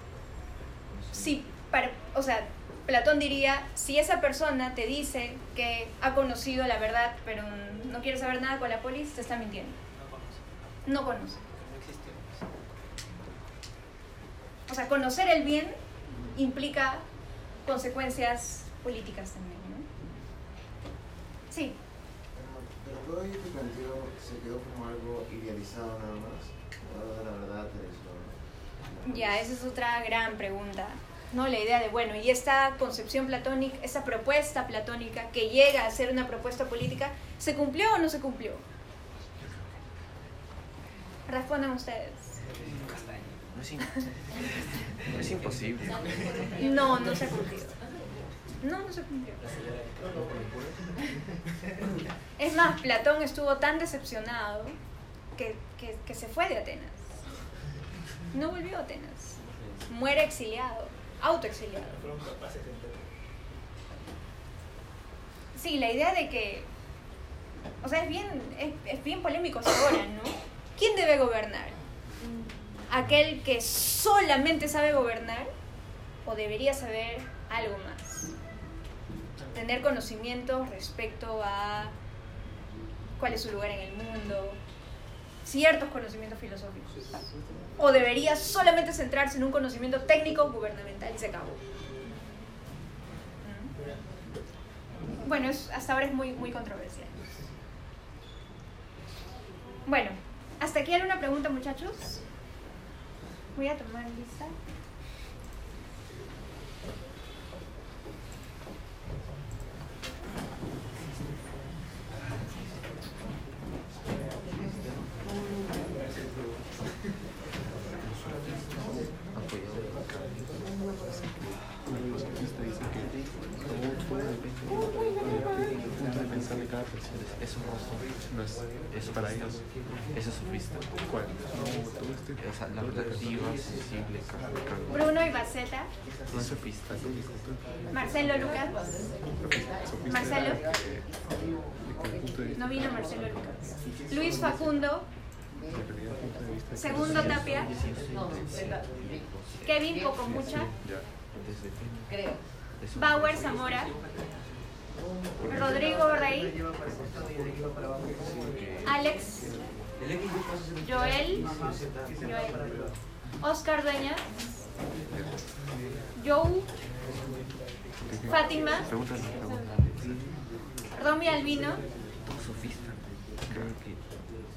Sí, para, o sea, Platón diría, si esa persona te dice que ha conocido la verdad, pero no quiere saber nada con la polis, te está mintiendo. No conoce. O sea, conocer el bien implica consecuencias políticas también, ¿no? Sí, Pero todo ello que planteó se quedó como algo idealizado nada más. La verdad es lo. Ya, esa es otra gran pregunta. ¿no? La idea de, bueno, y esta concepción platónica, esta propuesta platónica que llega a ser una propuesta política, ¿se cumplió o no se cumplió? Respondan ustedes. No es, im- no es imposible. No, no se ha cumplido. No, no se cumplió. Es más, Platón estuvo tan decepcionado que, que, que se fue de Atenas. No volvió a Atenas. Muere exiliado, autoexiliado. Sí, la idea de que. O sea, es bien, es, es bien polémico ahora, ¿no? ¿Quién debe gobernar? ¿Aquel que solamente sabe gobernar? ¿O debería saber algo más? tener conocimientos respecto a cuál es su lugar en el mundo, ciertos conocimientos filosóficos. O debería solamente centrarse en un conocimiento técnico gubernamental y se acabó. ¿Mm? Bueno, es- hasta ahora es muy, muy controversial. Bueno, hasta aquí alguna pregunta, muchachos. Voy a tomar lista. Una positivista dice que todo, todo depende del punto de pensar de cada persona. Eso No es, es para ellos. Eso es sofista. ¿Cuál? No, todo este. O sea, la relativa, sensible, cambia. Bruno Ibaceta, No es sofista. Marcelo Lucas, Sofista Marcelo. de que- de que el punto de vista no vino Marcelo Lucas, Luis Facundo, de realidad, el punto de vista de cada Segundo Tapia, Ya. Creo. Bauer Zamora, Rodrigo Rey, Alex, Joel, Joel, Oscar Dueñas, Joe, Fátima. Romy Albino,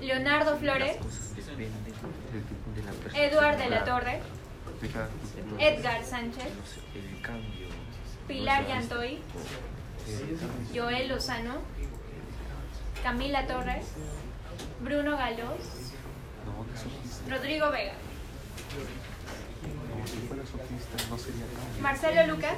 Leonardo Flores, las cosas dependen de la persona. Eduard de la Torre, Edgar Sánchez, El cambio. Pilar Yantoy, Joel Lozano, Camila Torres, Bruno Galos. Rodrigo Vega. Marcelo Lucas,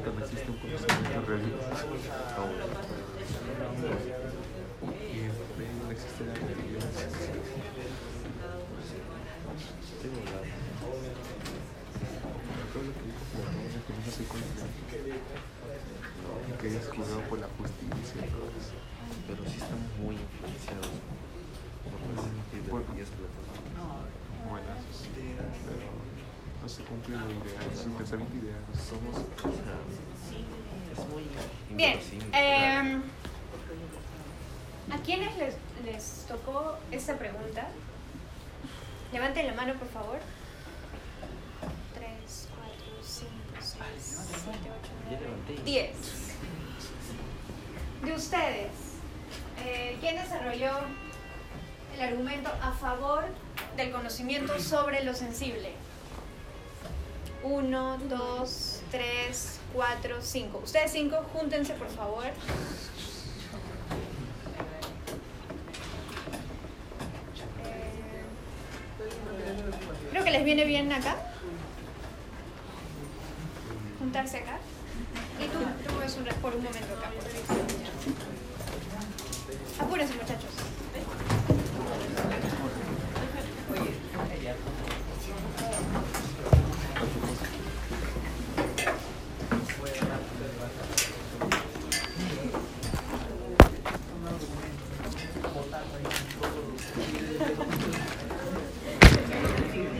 no existe un conocimiento realista. Y no existe la realidad. Todo lo que dijo que que es juzgado por la justicia y todo eso. Pero sí estamos muy influenciados por las ideologías. No se ideal, pensamiento. Somos muy Bien, eh, ¿a quiénes les, les tocó esta pregunta? Levanten la mano, por favor. 3, 4, 5, 6, 7, 8, Ya 9, levanté. 10. De ustedes, eh, ¿quién desarrolló el argumento a favor del conocimiento sobre lo sensible? 1, 2, 3, 4, 5. Ustedes cinco, júntense por favor. Eh, Creo que les viene bien acá. Juntarse acá. Y tú, tú ves un, por un momento acá. Apúrense muchachos.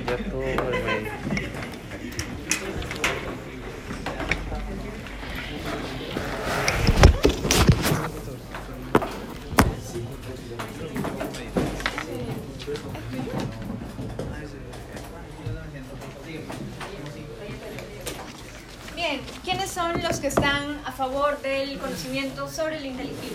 Ya todo el medio. Bien, ¿quiénes son los que están a del conocimiento sobre lo inteligible?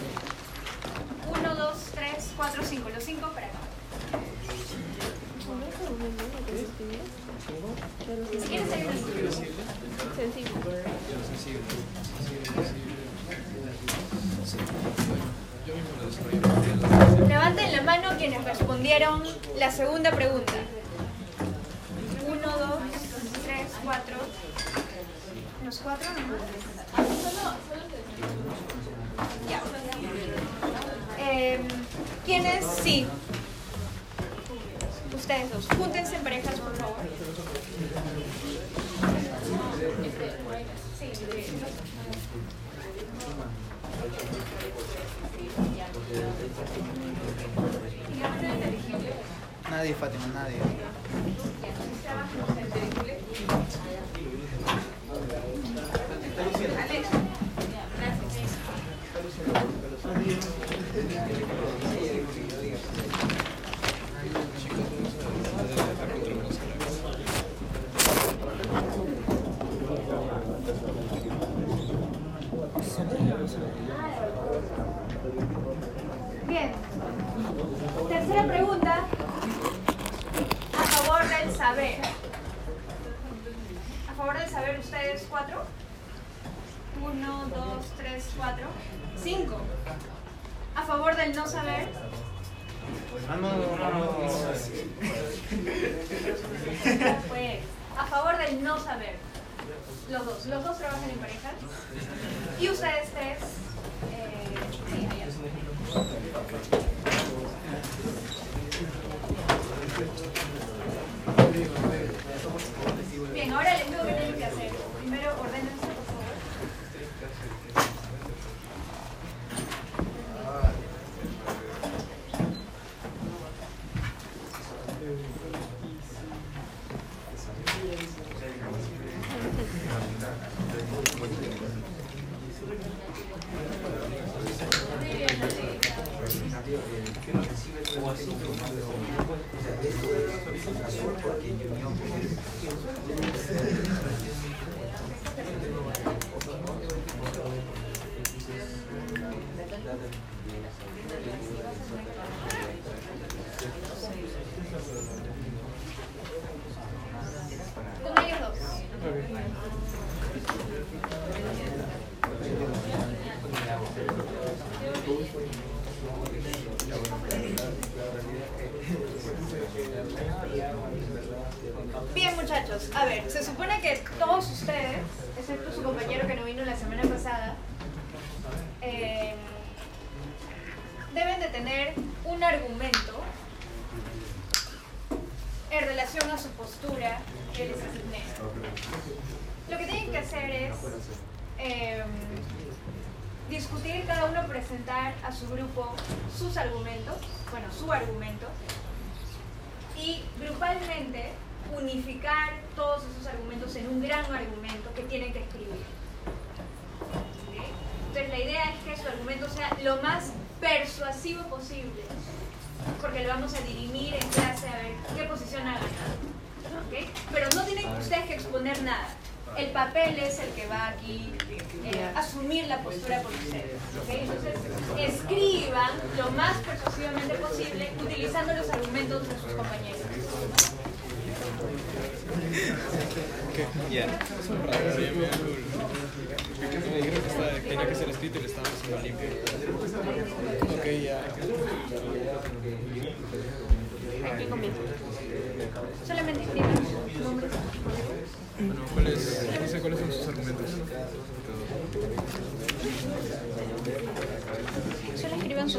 porque Unión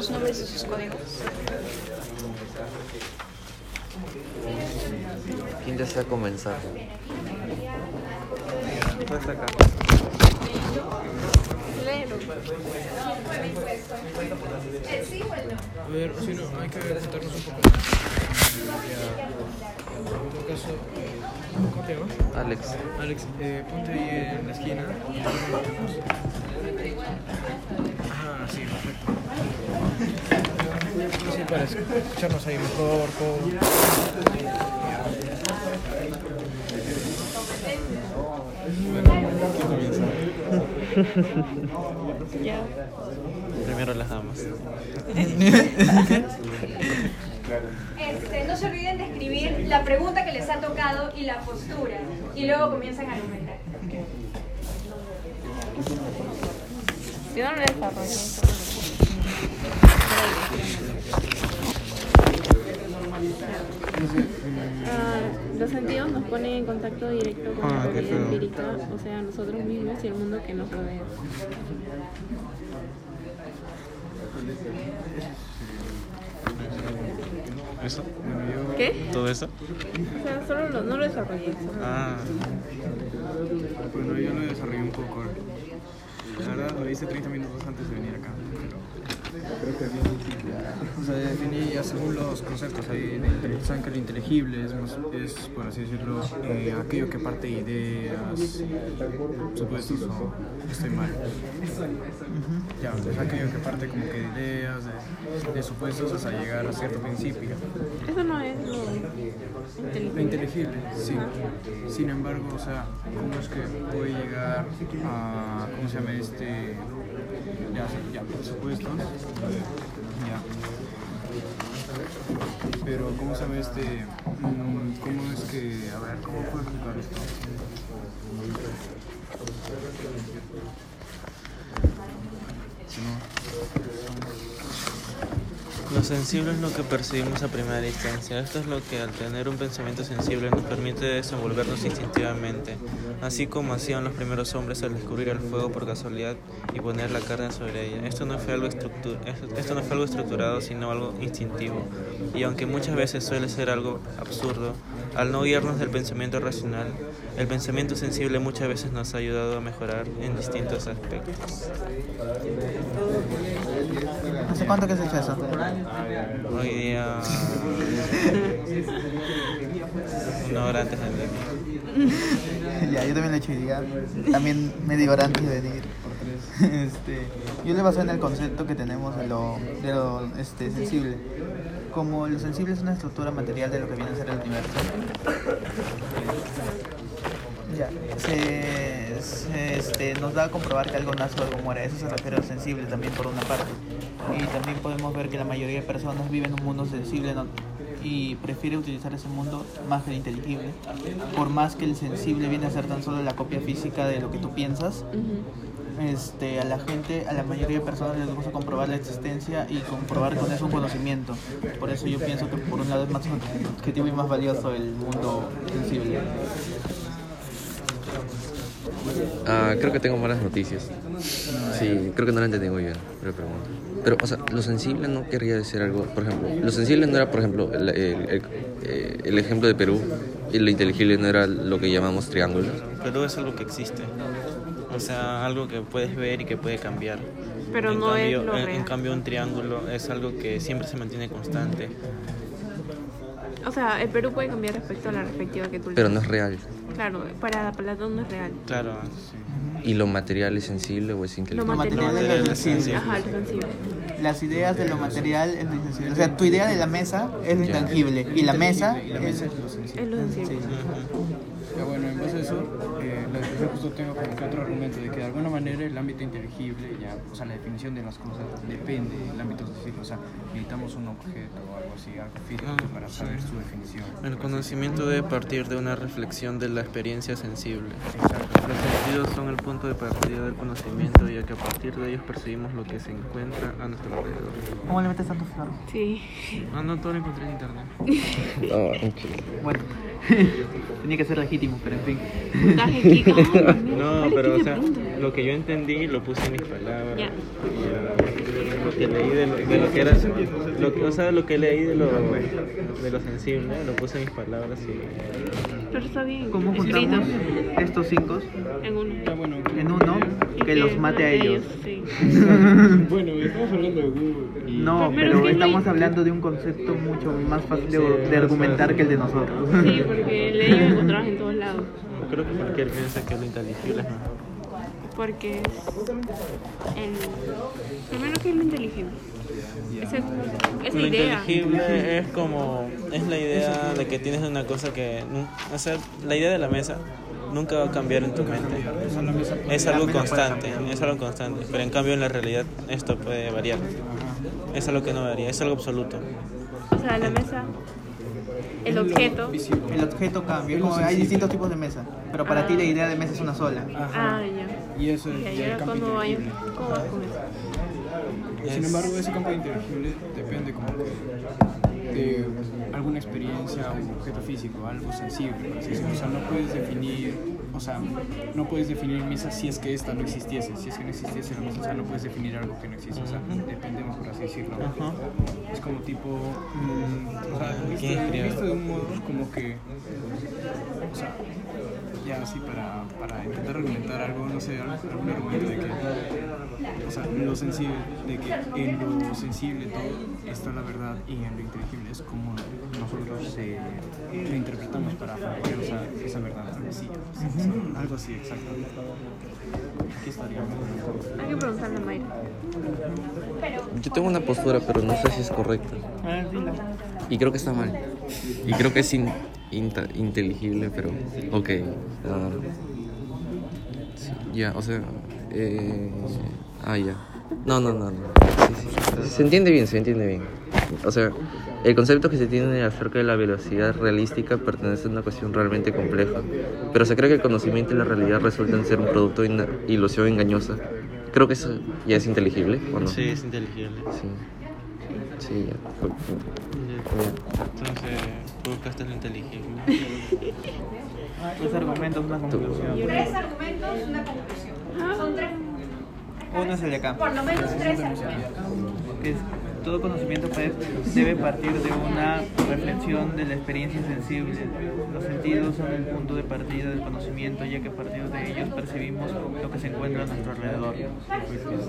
sus nombres y sus códigos. ¿Quién desea comenzar? No, hay que juntarnos un poco. ¿Cómo te llamas? Alex. Alex, eh, ponte ahí en la esquina. Ah, sí, perfecto. Sí, para escucharnos ahí mejor, Ya. Primero las damas. este, no se olviden la pregunta que les ha tocado y la postura. Y luego comienzan a argumentar. Ah, los sentidos nos ponen en contacto directo con ah, la realidad empírica, o sea, nosotros mismos y el mundo que nos rodea. ¿Eso? ¿Qué? ¿Todo eso? O sea, solo lo, no lo desarrollé. solo- Ah. Bueno, yo lo desarrollé un poco. La verdad, lo hice 30 minutos antes de venir acá. O sea, definí ya según los conceptos ahí, de saben que lo inteligible es, más- es, por así decirlo, eh, aquello que parte de ideas, supuestos o estoy mal. Ya, es aquello que parte como que de ideas, de, de supuestos hasta llegar a cierto principio. Eso no es lo Lo inteligible. inteligible, sí. Sin embargo, o sea, ¿cómo es que puede llegar a, ¿cómo se llama este? Ya, ya, por supuesto. Ya. Pero, ¿cómo llama este? Mm, ¿Cómo es que, a ver, cómo puedo explicar esto? Si Lo sensible es lo que percibimos a primera instancia. Esto es lo que al tener un pensamiento sensible nos permite desenvolvernos instintivamente, así como hacían los primeros hombres al descubrir el fuego por casualidad y poner la carne sobre ella. Esto no fue algo, estructu- esto- esto no fue algo estructurado, sino algo instintivo. Y aunque muchas veces suele ser algo absurdo, al no guiarnos del pensamiento racional, el pensamiento sensible muchas veces nos ha ayudado a mejorar en distintos aspectos. ¿Hace cuánto que has hecho eso? Hoy día. Una hora antes de venir. ya, yo también lo he hecho hoy día. También media hora antes de venir. Este, yo le basé en el concepto que tenemos de lo, de lo este, sensible. Como lo sensible es una estructura material de lo que viene a ser el universo. Ya, se, se, este, nos da a comprobar que algo nace o algo muere. Eso se refiere a sensible también por una parte. Y también podemos ver que la mayoría de personas viven en un mundo sensible ¿no? y prefiere utilizar ese mundo más que el inteligible. Por más que el sensible viene a ser tan solo la copia física de lo que tú piensas, este, a la gente, a la mayoría de personas les gusta comprobar la existencia y comprobar con eso un conocimiento. Por eso yo pienso que por un lado es más objetivo y más valioso el mundo sensible. Ah, creo que tengo malas noticias. Sí, creo que no lo entendí muy bien, pero pregunto. Pero, o sea, lo sensible no querría decir algo, por ejemplo, lo sensible no era, por ejemplo, el, el- el- eh, el ejemplo de Perú, y lo inteligible no era lo que llamamos triángulos. Perú es algo que existe. O sea, algo que puedes ver y que puede cambiar. Pero en no es cambio, lo en, en real. cambio, un triángulo es algo que siempre se mantiene constante. O sea, el Perú puede cambiar respecto a la perspectiva que tú le Pero no es real. Claro, para Platón no es real. Claro. ¿Y lo material es sensible o es Lo inteligente? material material es es lo sensible. Ajá, lo sensible. Las ideas de lo material es lo insensible. O sea, tu idea de la mesa es lo intangible y la mesa es... lo sensible. Es lo sensible. Ya bueno, en base a eso, eh, la- yo justo tengo como que otro argumento de que de alguna manera el ámbito inteligible, ya, o sea, la definición de las cosas depende del ámbito sensible. O sea, necesitamos un objeto o algo así, algo físico Ah, para saber su definición. El conocimiento debe partir de una reflexión de la experiencia sensible. Los sentidos son el punto de partida del conocimiento, ya que a partir de ellos percibimos lo que se encuentra a nuestro alrededor. ¿Cómo le metes tanto flor? Sí. Ah, no, todo lo encontré en internet. Bueno, tenía que ser legítimo, pero en fin. No, pero o sea, lo que yo entendí lo puse en mis palabras. Y, Lo que leí de lo, de lo que era, lo que, o sea, lo que leí de lo, de lo sensible, lo puse en mis palabras y... Pero está bien. ¿Cómo escrito. juntamos estos cinco En uno. en uno que los mate a ellos? Sí. bueno, estamos hablando de Google. y- No, Pero pero es que estamos no- hablando de un concepto mucho más fácil de, Sí, de argumentar fácil. que el de nosotros. Sí, porque le digo encontrabas en todos lados. Creo que cualquier piensa que lo inteligible es mejor. Porque es el. Primero que es lo inteligible. Esa, esa Lo idea. inteligible es como, es la idea de que tienes una cosa que, o sea, la idea de la mesa nunca va a cambiar en tu mente. Es algo constante, es algo constante, pero en cambio en la realidad esto puede variar. Es algo que no varía, es algo absoluto. O sea, la mesa. El objeto. El objeto cambia, como hay distintos tipos de mesa, pero para ti la idea de mesa es una sola. Ah, ya. Y eso es Y ya vayas. inteligible. ¿Cómo vas con eso? Sin embargo, ese campo inteligible depende como que de alguna experiencia o objeto físico, algo sensible, así. O sea, no puedes definir, o sea, no puedes definir misa si es que esta no existiese, si es que no existiese la misa, o sea, no puedes definir algo que no existe, o sea, dependemos, por así decirlo. Es como tipo, mm, o sea, visto, visto de un modo como que, o sea, ya así para, para intentar argumentar algo, no sé, algún argumento de que, o sea, lo sensible, de que en lo sensible todo está la verdad y en lo inteligible es como nosotros eh, lo interpretamos para fabricar o sea, esa verdad, algo así, o sea, algo así, exacto. Aquí estaría. Hay que preguntarle a Mayra. Yo tengo una postura, pero no sé si es correcta. Y creo que está mal. Y creo que es in- inta- inteligible, pero. Ok. ah, sí, ya, o sea. Eh, ah, ya. No, no, no. no. Sí, sí, Se entiende bien, se entiende bien. O sea, el concepto que se tiene acerca de la velocidad realística pertenece a una cuestión realmente compleja. Pero se cree que el conocimiento y la realidad resultan ser un producto de una ilusión engañosa. Creo que eso ya es inteligible, ¿o no? Sí, es inteligible. Sí. Sí, ya. Entonces, buscaste lo inteligible. Tres argumentos, una conclusión. Tres argumentos, una conclusión. Son tres. Uno es el de acá. Por lo menos tres argumentos. que es todo conocimiento pues, debe partir de una reflexión de la experiencia sensible. Los sentidos son el punto de partida del conocimiento, ya que a partir de ellos percibimos lo que se encuentra a nuestro alrededor.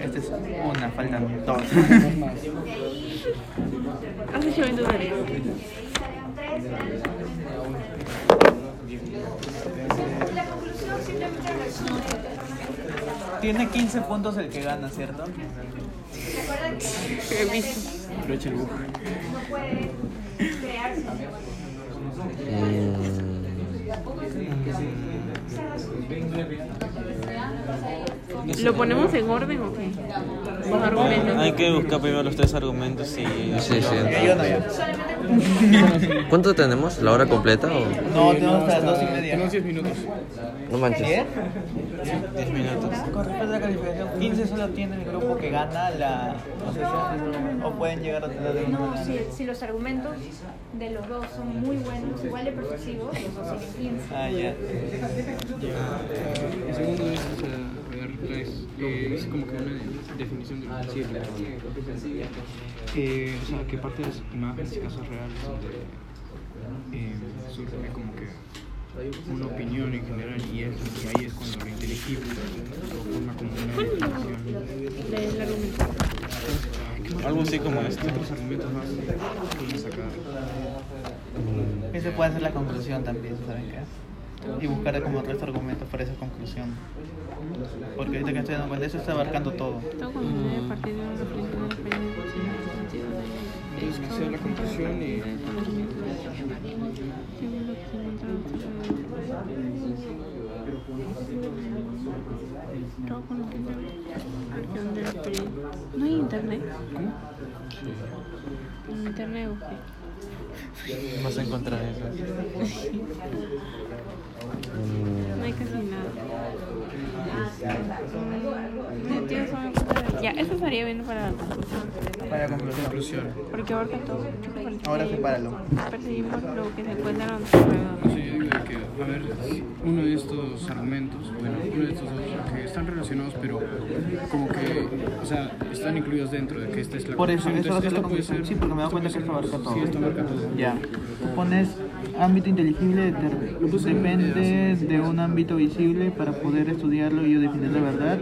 Esta es una, faltan dos. La conclusión simplemente resume. Tiene 15 puntos el que gana, ¿cierto? Recuerden que He visto. Aprovecha el bug. no puede crearse. ¿Lo ponemos en orden o qué? Los argumentos. Hay que buscar primero los tres argumentos y... Sí, sí. No. ¿Cuánto tenemos? ¿La hora completa o...? No, tenemos hasta las dos y media. Tenemos 10 minutos. No manches. ¿Diez? 10 minutos. Con respecto a la calificación, 15 solo tiene el grupo que gana la asociación o pueden llegar a tener No, si, si los argumentos de los dos son muy buenos, igual de persuasivos, los dos tienen 15. Ah, ya. El segundo es, eh, es como que una definición de lo sensible. Eh, o sea, que parte de las imágenes y casos reales donde eh, surge como que una opinión en general y, es, y ahí es cuando lo inteligible lo forma como una definición. Del argumento. Algo así como este. ¿Qué otros argumentos más podemos sacar? Ese puede ser la conclusión también, ¿saben qué? Y buscar como tres argumentos para esa conclusión. Porque ahorita que estoy dando cuenta, eso está abarcando todo. Todo conocimiento debe partir de una reflexión de experiencia en el sentido de Entonces, que sea la conclusión y... a. Todo de la experiencia. ¿No hay internet? ¿En internet o qué? Vas a encontrar eso. No hay casi nada. Mm, tío, solo Ya, eso estaría bien para la conclusión. Para la conclusión. Conclusión. Porque abarca todo. Ahora sepáralo. Perseguimos lo que se encuentra a nuestro alrededor. Sí, yo digo que, a ver, uno de estos argumentos, bueno, uno de estos dos, que están relacionados, pero como que, o sea, están incluidos dentro de que esta es la Por eso, conclusión. eso Entonces, esto puede ser- Sí, porque me he dado esto cuenta que esto abarca todo. Sí, esto abarca todo. Ya. Tú pones ámbito inteligible de- depende de un ámbito visible para poder estudiarlo y definir la verdad.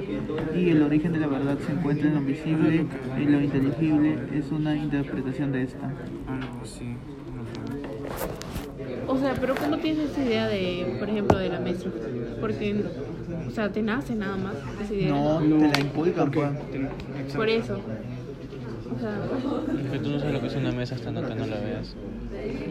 Y el origen de la verdad se encuentra en lo visible y lo inteligible es una interpretación de esta. Algo así, no sé. O sea, pero ¿cómo tienes esa idea de, por ejemplo, de la mesa? Porque, o sea, te nace nada más esa idea. No, te la inculcan, pues. Por eso. O sea, Es que tú no sabes lo que es una mesa hasta no que no la veas.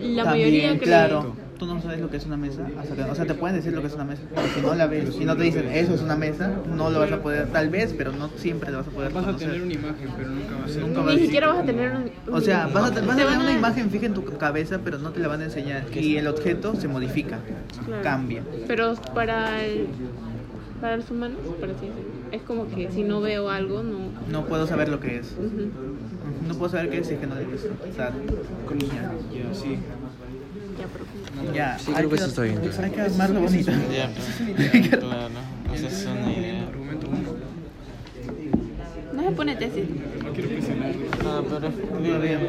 la También, mayoría cree. claro. Tú no sabes lo que es una mesa. hasta que- o sea, te pueden decir lo que es una mesa. Pero si no la ves y no te dicen eso es una mesa, no lo vas a poder. Tal vez, pero no siempre lo vas a poder Vas a tener una imagen, pero nunca va a ser. Nunca vas Ni siquiera vas a tener un... O sea, vas a, vas a te tener una imagen fija en tu cabeza, pero no te la van a enseñar. Y el objeto se modifica, Claro. cambia. Pero para el, para los humanos, así decirlo. es como que si no veo algo, no. No puedo saber lo que es. Ujú. Ujú, No puedo saber qué es si es que no lo he visto. O sea, sí. Ya, pero. Ya, Sí, hay creo que eso está bien. Hay que armarlo bonito. Ya, pero, claro, esa es una idea. Argumento uno. No se pone tesis. No quiero presionar. Ah, pero bien.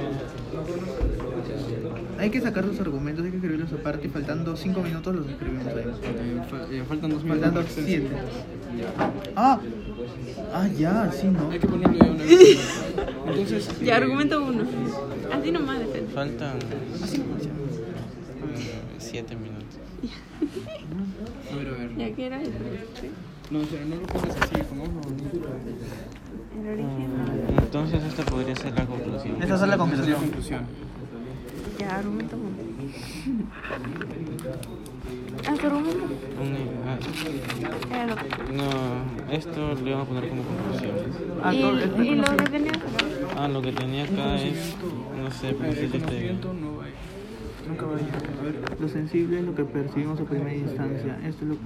Hay que sacar los argumentos, hay que escribirlos aparte y faltando 5 minutos los escribimos ahí. Eh, fa- eh, faltan dos minutos. Faltando para que sea 7. sencillo. Ah, ah, ya, sí, ¿no? Hay que ponerlo ya una vez. Entonces. Ya, eh, argumento uno. Así nomás, faltan Así nomás, ya. Eh, siete minutos. A ver, a ver. Ya que era el, sí, No, o sea, no lo pones así, como no. el origen. Mm, Entonces esta podría ser la conclusión. Esa es la es la conclusión. conclusión. Ya, argumento. Ah, argumento. Ah, que- no, esto le vamos a poner como conclusión. Ah, Y, y lo que tenía sacar. Ah, lo que tenía acá es, no sé, pensé que este... Lo sensible es lo que percibimos a primera instancia. Esto es lo,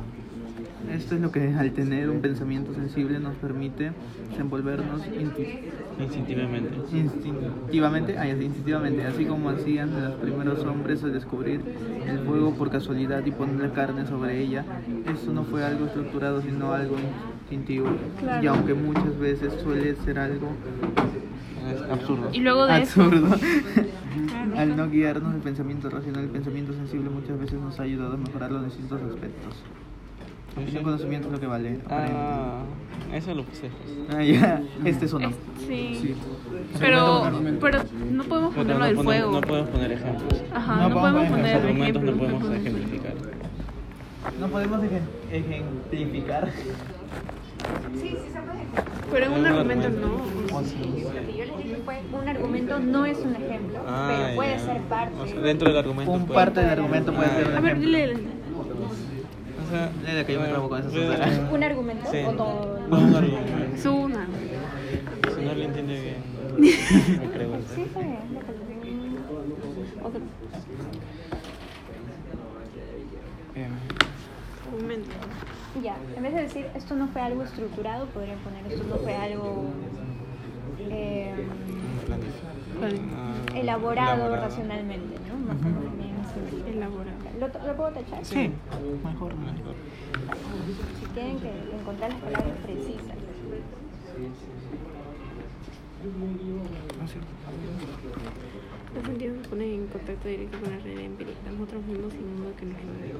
esto es lo que al tener un pensamiento sensible nos permite desenvolvernos instintivamente. instintivamente, sí, instintivamente, así como hacían los primeros hombres al descubrir el fuego por casualidad y poner la carne sobre ella. Esto no fue algo estructurado, sino algo instintivo. Claro. Y aunque muchas veces suele ser algo Es absurdo. Y luego de eso. absurdo. al no guiarnos el pensamiento racional, el pensamiento sensible muchas veces nos ha ayudado a mejorar los distintos aspectos. El conocimiento es lo que vale. Ah, eso lo puse. Ah, ya, este es uno. Es- sí. Sí. Pero, pero no podemos Pero ponerlo no, del poner- fuego. no podemos poner ejemplos. Ajá, No no, podemos podemos poner Los poner argumentos no ejemplos. podemos ejemplificar. No podemos ejem- ejemplificar. Sí, sí se puede. Pero en un Un argumento argumento. no. Lo que yo les dije fue, un argumento no es un ejemplo, Ah, pero puede ya. ser parte. O sea, dentro del argumento Un puede- parte del argumento puede ser un A ver, dile. O sea, Léela que yo me trabo con sotera. ¿Un argumento Sí. o todo? No, un argumento. Su una. Si no le entiende bien, me pregunta. Sí, está bien. Otro argumento. Ya, en vez de decir esto no fue algo estructurado, podrían poner esto no fue algo eh, Ah, elaborado racionalmente, ¿no? Más bien simple. Elaborado. ¿Lo, ¿Lo puedo tachar? Sí, mejor. Si tienen que encontrar las palabras precisas. Los sentidos nos ponen en contacto directo con la realidad empírica. Nosotros mismos y mundo que nos rodea.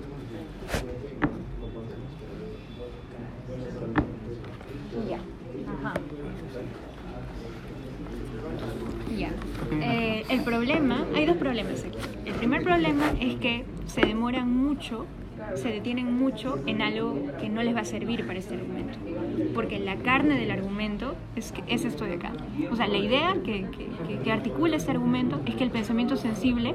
Ya. Ajá. Ya. Eh, el problema, hay dos problemas aquí. El primer problema es que se demoran mucho, se detienen mucho en algo que no les va a servir para este argumento. Porque la carne del argumento es, que, es esto de acá. O sea, la idea que, que- que- que articula este argumento es que el pensamiento sensible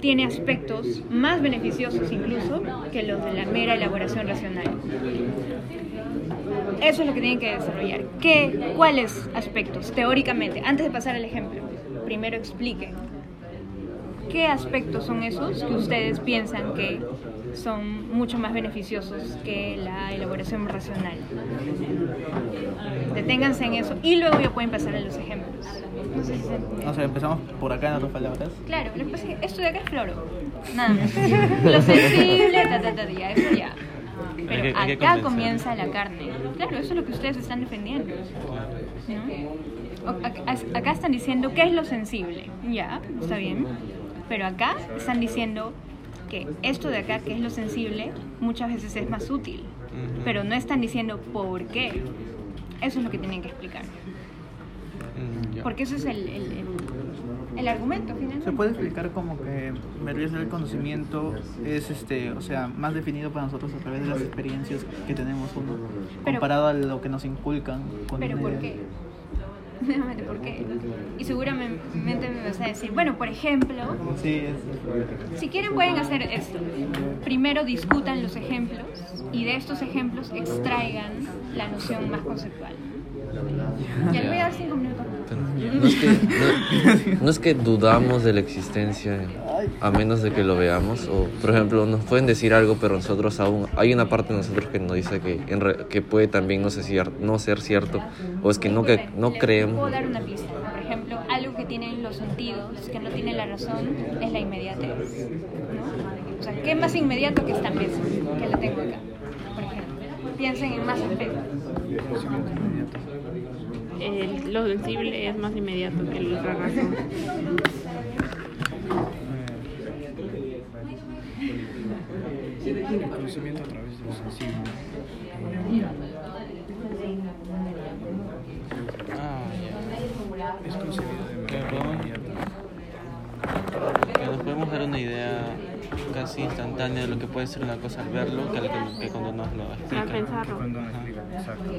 tiene aspectos más beneficiosos incluso que los de la mera elaboración racional. Eso es lo que tienen que desarrollar. ¿Qué, ¿Cuáles aspectos, teóricamente? Antes de pasar al ejemplo, primero expliquen. ¿Qué aspectos son esos que ustedes piensan que son mucho más beneficiosos que la elaboración racional? Deténganse en eso y luego ya pueden pasar a los ejemplos. No sé si se entiende. O sea, empezamos por acá en otras palabras. Claro, lo que pasa es que esto de acá es floro. Nada más. Lo sensible, ta, ta, ta, ya, eso ya. Hay Pero que- hay que acá comienza la carne. Claro, eso es lo que ustedes están defendiendo. ¿no? O- Acá están diciendo qué es lo sensible. Ya, está bien. Pero acá están diciendo que esto de acá, que es lo sensible, muchas veces es más útil. Pero no están diciendo por qué. Eso es lo que tienen que explicar. Mm. Porque eso es el, el, el- el argumento, finalmente. Se puede explicar como que merece el conocimiento es este, o sea, más definido para nosotros a través de las experiencias que tenemos uno, Pero- comparado a lo que nos inculcan. con Pero una ¿por idea. qué? ¿Por qué? Y seguramente me vas a decir, bueno, por ejemplo, Sí, es, si quieren pueden hacer esto. Primero discutan los ejemplos y de estos ejemplos extraigan la noción más conceptual. Ya le voy a dar cinco minutos. No es, que, no, no es que dudamos de la existencia a menos de que lo veamos o por ejemplo nos pueden decir algo pero nosotros aún hay una parte de nosotros que nos dice que, en re- que puede también no ser, no ser cierto o es que no, que, no Le Puedo creemos dar una pista. Por ejemplo, algo que tienen los sentidos, que no tiene la razón, es la inmediatez. ¿no? O sea, ¿qué más inmediato que esta mesa que la tengo acá? Por ejemplo, piensen en más aspectos. El- lo sensible es más inmediato que la razón. El conocimiento a través de lo sensible. Ah, ya. Es concebido de Que manera podemos- inmediata. que nos podemos dar una idea casi instantánea de lo que puede ser una cosa al verlo que, al que, que cuando nos lo explican. pensarlo. Cuando nos explican, exacto.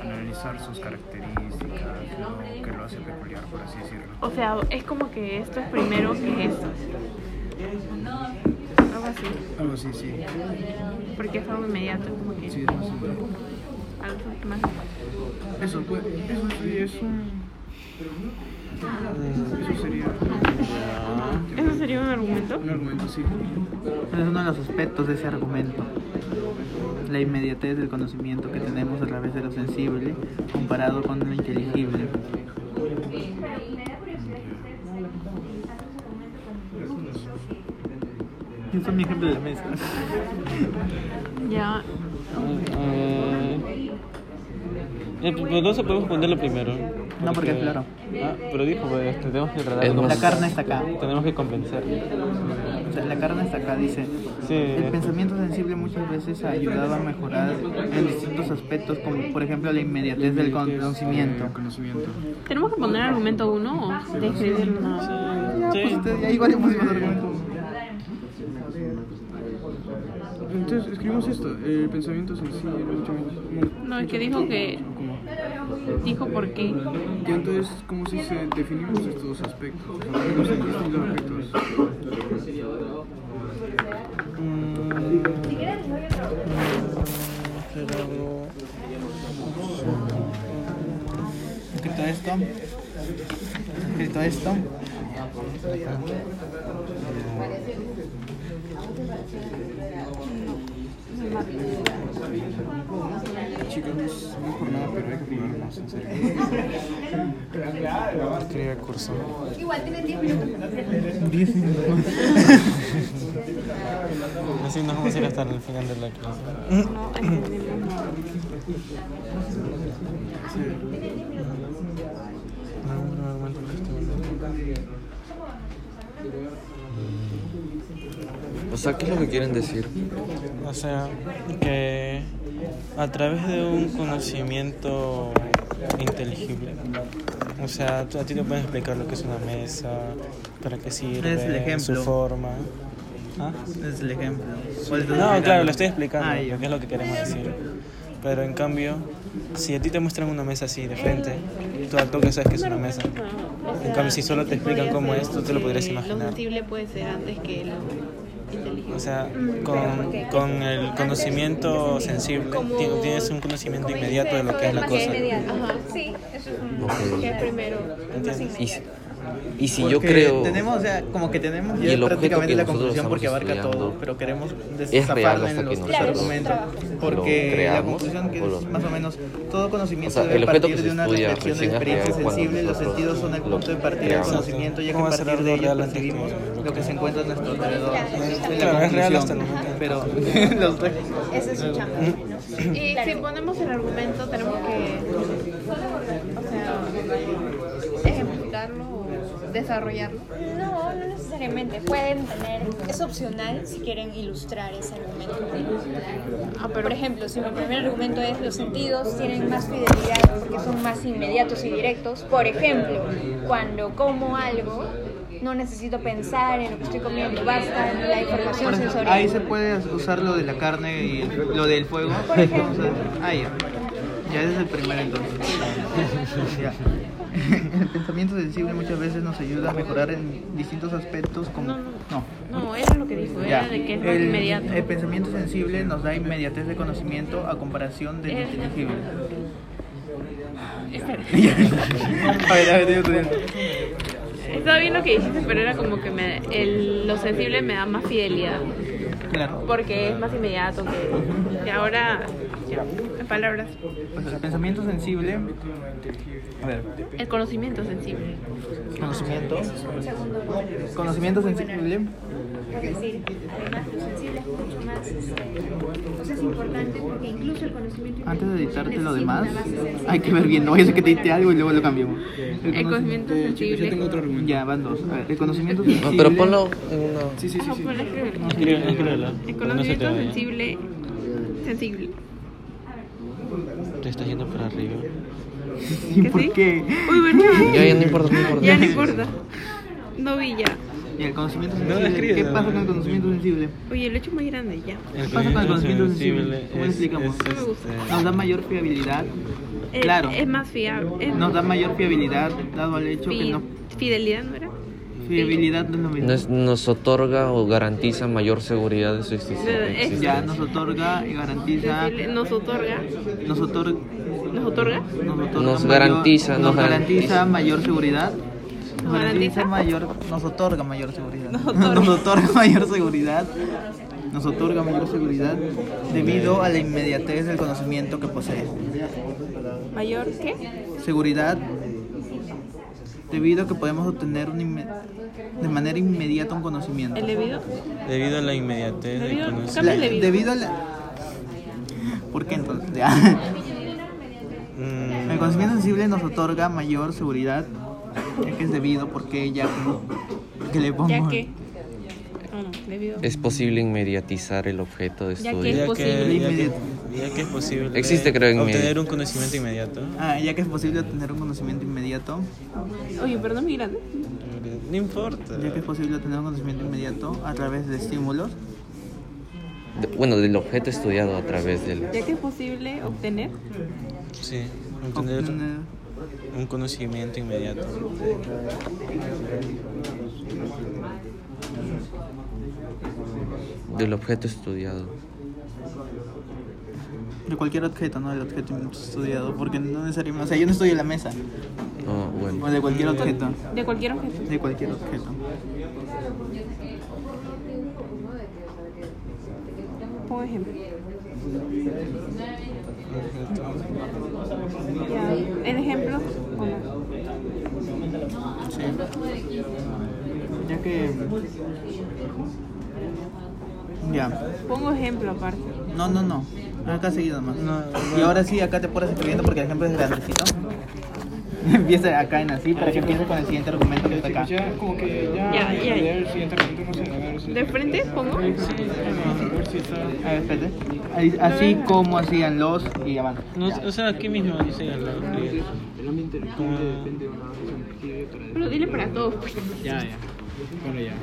Analizar sus características, lo que lo hace peculiar, por así decirlo. O sea, es como que esto es primero que esto. Algo así. Algo así, sí. Porque es algo inmediato, es como que Sí, es más inmediato. algo más. Eso, pues, eso sí es un... Eso sería... ¿Eso sería un argumento? Un argumento, sí. Es uno de los aspectos de ese argumento. La inmediatez del conocimiento que tenemos a través de lo sensible comparado con lo inteligible. Ese es mi ejemplo de la mesa. Ya. Eh, eh, pero no se podemos ponerlo primero. No, porque es claro. Ah, pero dijo, pues, tenemos que tratar Es de más- La carne está acá. Tenemos que convencer. O sea, la carne está acá, dice. Sí. El pensamiento sensible muchas veces ayudaba a mejorar en distintos aspectos, como por ejemplo la inmediatez del conocimiento. Conocimiento. ¿Tenemos que poner argumento 1 o pues, ahí igual pusimos argumentos. Entonces, escribimos esto. El pensamiento sensible, mucho No, es que dijo que. Dijo por qué. Y entonces, ¿cómo si se definimos estos dos aspectos? Los distintos aspectos. Escrito esto. Escrito esto. Chicos, no es por nada, pero hay que en serio. Igual tienen 10 minutos. Así nos vamos a ir hasta el final de la clase. No. O sea qué es lo que quieren decir O sea, que a través de un conocimiento inteligible, o sea, a ti te pueden explicar lo que es una mesa, para qué sirve, Es el ejemplo. su forma. ¿Ah? Es el ejemplo. ¿Cuál estás No, explicando? claro, lo estoy explicando, Ah, porque es lo que queremos decir. Pero en cambio, si a ti te muestran una mesa así de frente, tú al toque sabes que es una mesa. En cambio, si solo te explican cómo es, tú te lo podrías Lo imaginar. sensible puede ser antes que lo. O sea, con, con el conocimiento sensible, ti- tienes un conocimiento inmediato de lo que es la cosa. Ajá. Sí, eso es un... Ok. Que es primero. Y, si- yo creo Tenemos, o sea, como que tenemos Y ya prácticamente que la conclusión porque abarca todo, pero queremos hasta en los tres argumentos. Porque la conclusión que es más o menos todo conocimiento O sea, debe el objeto partir de una estudia reflexión de experiencia sensible. Los sentidos son el punto de partida del conocimiento, ya que ¿Cómo a partir de ellos percibimos lo que se encuentra a nuestro alrededor. Claro, la es real hasta conclusión. el momento. Pero los tres Ese es su chamba. Y si ponemos el argumento, tenemos que. O sea, ejemplificarlo o desarrollarlo. No, no necesariamente. Pueden tener, es opcional si quieren ilustrar ese argumento. Ah, pero. Por ejemplo, si mi primer argumento es los sentidos tienen más fidelidad porque son más inmediatos y directos. Por ejemplo, cuando como algo, no necesito pensar en lo que estoy comiendo, basta la información ejemplo, sensorial. ahí se puede usar lo de la carne y el- lo del fuego. Por ejemplo. Ya. Ya ese es el primero entonces. Ya. El pensamiento sensible muchas veces nos ayuda a mejorar en distintos aspectos como... No, no. No. No, eso es lo que dijo, era de que es el, inmediato. el pensamiento sensible nos da inmediatez de conocimiento a comparación del inteligible. A ver, a ver. Estaba bien lo que dijiste, pero era como que me, el, lo sensible me da más fidelidad. Claro. Porque es más inmediato que, que ahora. Ya, en palabras. Pues el pensamiento sensible. A ver, El conocimiento sensible. conocimiento. Conocimiento sensible. Es decir, lo sensible es mucho más, o sea, es importante porque incluso el conocimiento Antes de editarte lo demás, hay que ver bien. No vaya a ser que te edite algo y luego lo cambiamos. El conocimiento sensible. Ya, van dos. A ver, el conocimiento No, sensible. pero ponlo en una. Sí, sí, sí. Ajá, sí. El No conocimiento sensible. Sensible. Te estás yendo para arriba. ¿Y ¿Que por sí? qué? Uy, ¿verdad? Ya, ya no importa, no importa. Ya no importa. No vi ya. Y el conocimiento No, sensible. escribe, ¿Qué no. pasa con el conocimiento sensible? Oye, lo he hecho más grande ya. El ¿Qué pasa con el conocimiento sensible? ¿Cómo lo es- explicamos? es, No gusta. este, Nos da mayor fiabilidad. Es, Claro. es más fiable. Es Nos da mayor fiabilidad dado al hecho que fi- no. Fidelidad, ¿no era? Fiabilidad no es lo mismo. Nos, nos otorga o garantiza mayor seguridad de su existencia. Es- Ya nos otorga y garantiza. Nos otorga. Nos otorga. Nos otorga. Nos, otorga Nos mayor- garantiza, nos nos garantiza garantiza. mayor seguridad. ¿Nos garantiza? mayor, nos otorga mayor seguridad. Nos otorga. Nos otorga mayor seguridad. Nos otorga mayor seguridad debido a la inmediatez del conocimiento que posee. ¿Mayor qué? Seguridad debido a que podemos obtener un de manera inmediata un conocimiento. ¿El debido? Debido a la inmediatez del Debido- conocimiento. La- debido. a la... ¿Por qué entonces? Mm, El conocimiento sensible nos otorga mayor seguridad, ya que es debido, porque ya que le pongo... Ya que. Debido. Es posible inmediatizar el objeto de Ya que estudio. es ya, posible. que, ya, que, Inmediato. ya que es posible Existe, creo, en obtener un conocimiento inmediato. Ah, ya que es posible obtener un conocimiento inmediato, Oye, pero no es muy grande. No importa. ya que es posible obtener un conocimiento inmediato a través de estímulos, De- Bueno, del objeto estudiado a través del. Ya que es posible obtener. Sí, obtener obtener un conocimiento inmediato. Del objeto estudiado. de cualquier objeto, no del objeto estudiado, porque no necesariamente, o sea, yo no estudio la mesa, Oh, o de cualquier objeto, De cualquier objeto. de cualquier objeto. Pongo ejemplo. Ya, ¿En ejemplo? Sí. Ya que... Ya. Pongo ejemplo aparte. No, no, no. Acá seguido más. No, Y ahora sí, acá te pones escribiendo porque el ejemplo es grandecito. Empieza acá en así para que empieces con el siguiente argumento que está acá. Ya, como que ya. Ya, ya. El siguiente argumento, no sé, a ver si. ¿De frente pongo? A ver si está. A ver, espérate. Ahí- Así como hacían los y avanza. No, o sea, aquí mismo al lado. El ámbito inteligente depende de una Pero dile para todos. Ya, ya. Bueno, ya.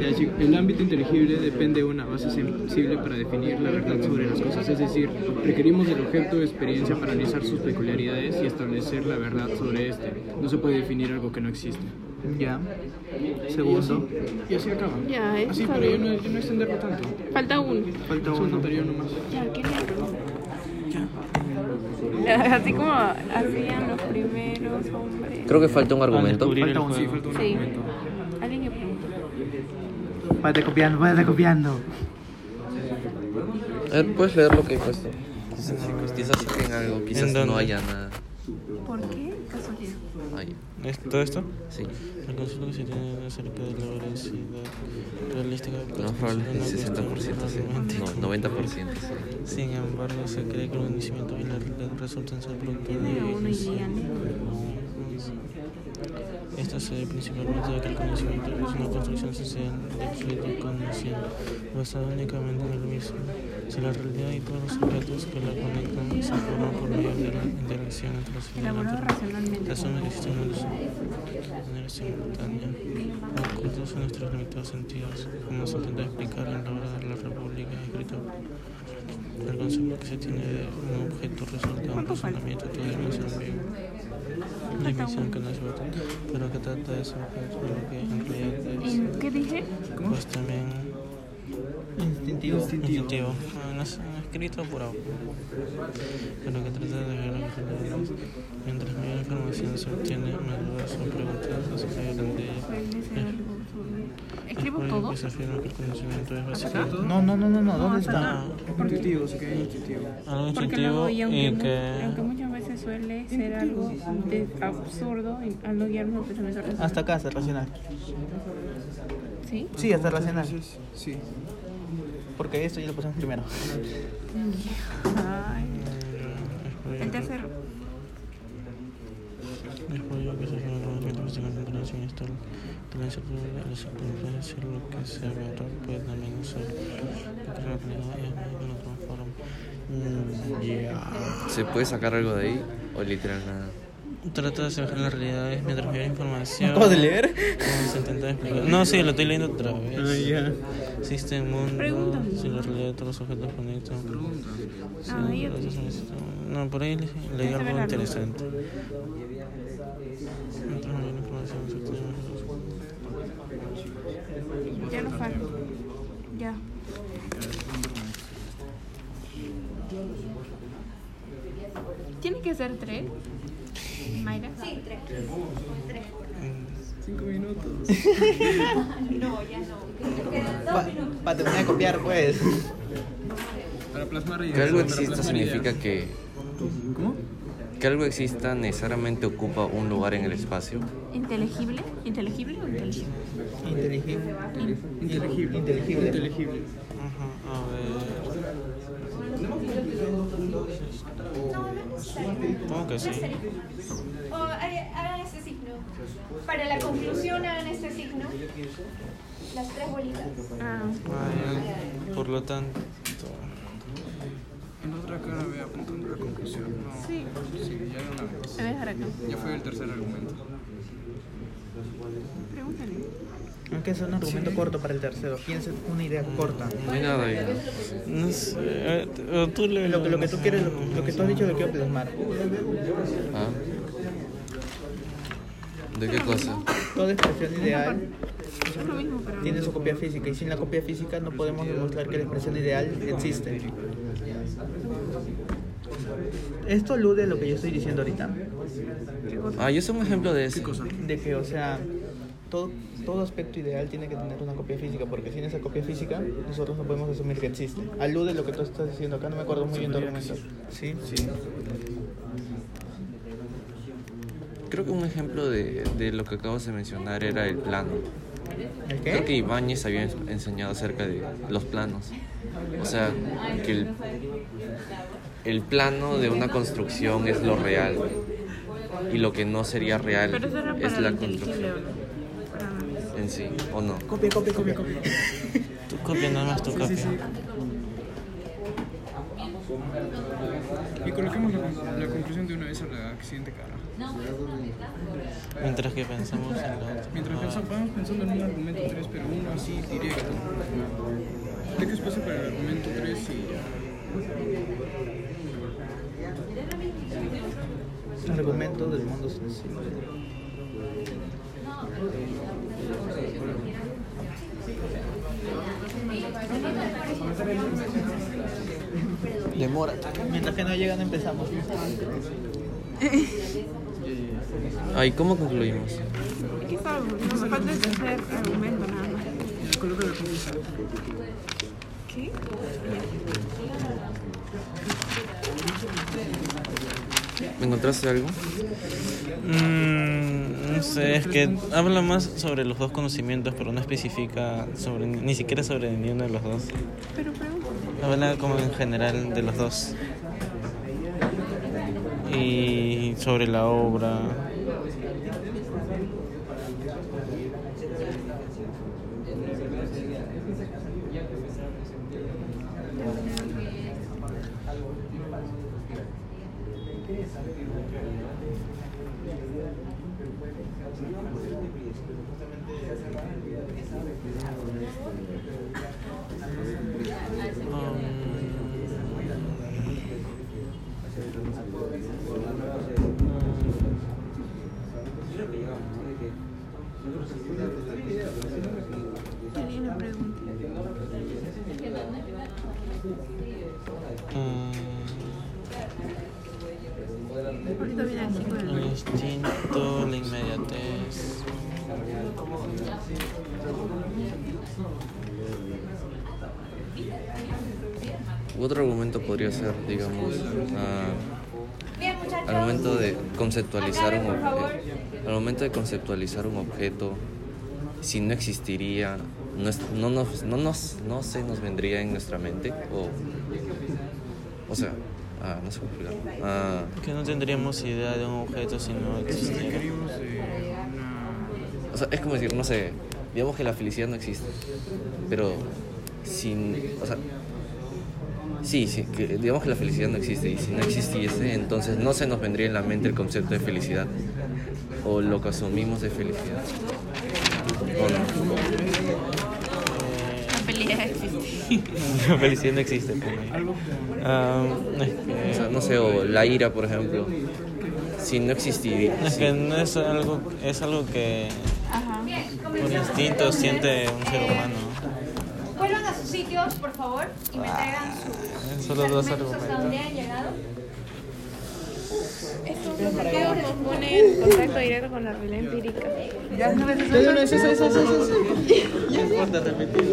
Ya, sí, El ámbito inteligible depende de una base sensible para definir la verdad sobre las cosas. Es decir, requerimos del objeto de experiencia para analizar sus peculiaridades y establecer la verdad sobre este. No se puede definir algo que no existe. Ya. Segundo. Y así acaba. Ya, eso Así, pero yo no, yo no extenderlo tanto. Falta uno. Falta uno. faltaría uno más. Ya, ¿qué Ya. Así como hacían los primeros hombres. Creo que falta un argumento. Falta uno. Sí, falta un Sí. argumento. Váyate copiando, váyate copiando. A ver, puedes leer lo que he puesto. Quizás, quizás tenga algo, quizás ¿En dónde? no haya nada. ¿Por qué? Casualidad. ¿Es ¿Todo esto? Sí. El concepto que se tiene acerca de la veracidad realística de No, probablemente el 60%, sí. No, 90%. sí. Sin embargo, se cree que el conocimiento y la realidad resultan ser producto de Número uno. Esto se debe principalmente a que el conocimiento es una construcción social de absoluto conocimiento, basada únicamente en el mismo. Si la realidad y todos los objetos que la conectan se forman por medio de la interacción entre los elementos, racionalmente. se asume que existen de manera simultánea, ocultos en nuestros limitados sentidos, como se intenta explicar en la obra de la República escrita el concepto que se tiene de un objeto resulta de un razonamiento todavía más ambiguo. Una dimensión que no es verdad, pero que trata de objeto, lo que en realidad es. ¿En qué dije? Pues también Instintivo. Instintivo. Ah, no es escrito por autor. Pero que trata de ver fenómenos. Mientras mayor información se obtiene, más dudas son preguntadas acerca de la ley. ¿Escribo todo? que conocimiento es básico. No, no, no, no, no, ¿dónde está? Instintivo, se queda instintivo. Algo Porque luego, y aunque, y mu- que... aunque muchas veces suele ser algo de absurdo y- al no guiarme por pensamiento racional. Hasta acá, hasta racional. ¿Sí? Sí, hasta racional. Sí. Porque esto ya lo pusimos primero. Ay. El tercero. Es por ello que se afirma que el conocimiento físico es internación y esta tendencia a la circunstancia, lo que sea verdad puede también ser porque la realidad es más que lo transforma. Mm, yeah. ¿Se puede sacar algo de ahí o literal nada? Trata de asemejar las realidades mientras mayor información. ¿Acabas de leer? Se. No, sí, lo estoy leyendo otra vez. Ah, ya. Existe un mundo. Si la realidad de todos los objetos conectan. Sí, Ah, gracias esto. No, por ahí le- leí algo interesante. Mientras mayor información se obtiene. Ya no falta. Ya. ¿Tiene que ser tres? Mayra. Sí, tres. Tres. Cinco minutos. No, ya no. Te quedan dos Para minutos. terminar de copiar, pues. Para plasmar Que ideas. algo para exista significa que ¿Cómo? Que algo exista necesariamente ocupa un lugar en el espacio. ¿Inteligible? ¿Inteligible o inteligible? Inteligible. Inteligible. Inteligible. Inteligible. Ajá, a ver. ¿Cómo que sí? O ha- hagan este signo. Para la conclusión hagan este signo. Las tres bolitas. Ah. Por lo tanto. En la otra cara ve apuntando la conclusión. No. Sí. Sí, ya de una vez. Te voy a dejar acá. Ya fue el tercer argumento. Pregúntale. Aunque es un argumento corto para el tercero. Piensa una idea corta. No hay nada ahí. No sé. eh, tú le. Lo que, lo que tú quieres, lo, lo que tú has dicho lo quiero plasmar. ¿Ah? ¿De qué cosa? Toda expresión ideal tiene su copia física y sin la copia física no podemos demostrar que la expresión ideal existe. Esto alude a lo que yo estoy diciendo ahorita. Ah, yo soy un ejemplo de eso. De que, o sea, todo, todo aspecto ideal tiene que tener una copia física, porque sin esa copia física nosotros no podemos asumir que existe. Alude a lo que tú estás diciendo acá, no me acuerdo muy bien tu argumento. ¿Sí? Sí. Creo que un ejemplo de, de lo que acabas de mencionar era el plano. ¿El Creo que? Ibáñez había ens- enseñado acerca de los planos. O sea, que el, el plano de una construcción es lo real. Y lo que no sería real Pero eso era para es la construcción en sí, ¿o no? Copia, copia, copia, copia. Tu copia, nada más tu copia. Y coloquemos la, la conclusión de una vez a la siguiente cara. Mientras que pensamos en la otra. Mientras pensamos, vamos pensando en un argumento 3, pero uno así directo. ¿Qué que espacio para el argumento 3 y ya? Argumento del mundo sensible. Demora. Mientras que no llegan empezamos. Ay, ¿cómo concluimos? Aquí me falta argumento nada más. Coloca la. ¿Qué? ¿Encontraste algo? Mm, no sé, es que habla más sobre los dos conocimientos, pero no especifica sobre ni siquiera sobre ni uno de los dos. Pero. Habla como en general de los dos. Y sobre la obra. Podría ser, digamos, ah, al momento de conceptualizar un objeto, al momento de conceptualizar un objeto, si no existiría, no, es- no, nos, no, nos, no se nos vendría en nuestra mente, o, o sea, ah, no sé cómo explicarlo. Ah, Que no tendríamos idea de un objeto si no existiera. O sea, es como decir, no sé, digamos que la felicidad no existe, pero sin, o sea, sí, sí, que digamos que la felicidad no existe y si no existiese, entonces no se nos vendría en la mente el concepto de felicidad o lo que asumimos de felicidad. ¿O no? La felicidad existe. La felicidad no existe. pues. Ah, es que- O sea, no sé, o la ira, por ejemplo, si no existiría, Es sí. que no es algo, es algo que Bien, por instinto siente un ser humano. Vuelvan a sus sitios, por favor, y me traigan sus Solo dos argumentos hasta donde argumentos. han llegado. Estos dos arqueos nos ponen en contacto directo con la realidad empírica. Ya, no ves No importa repetir.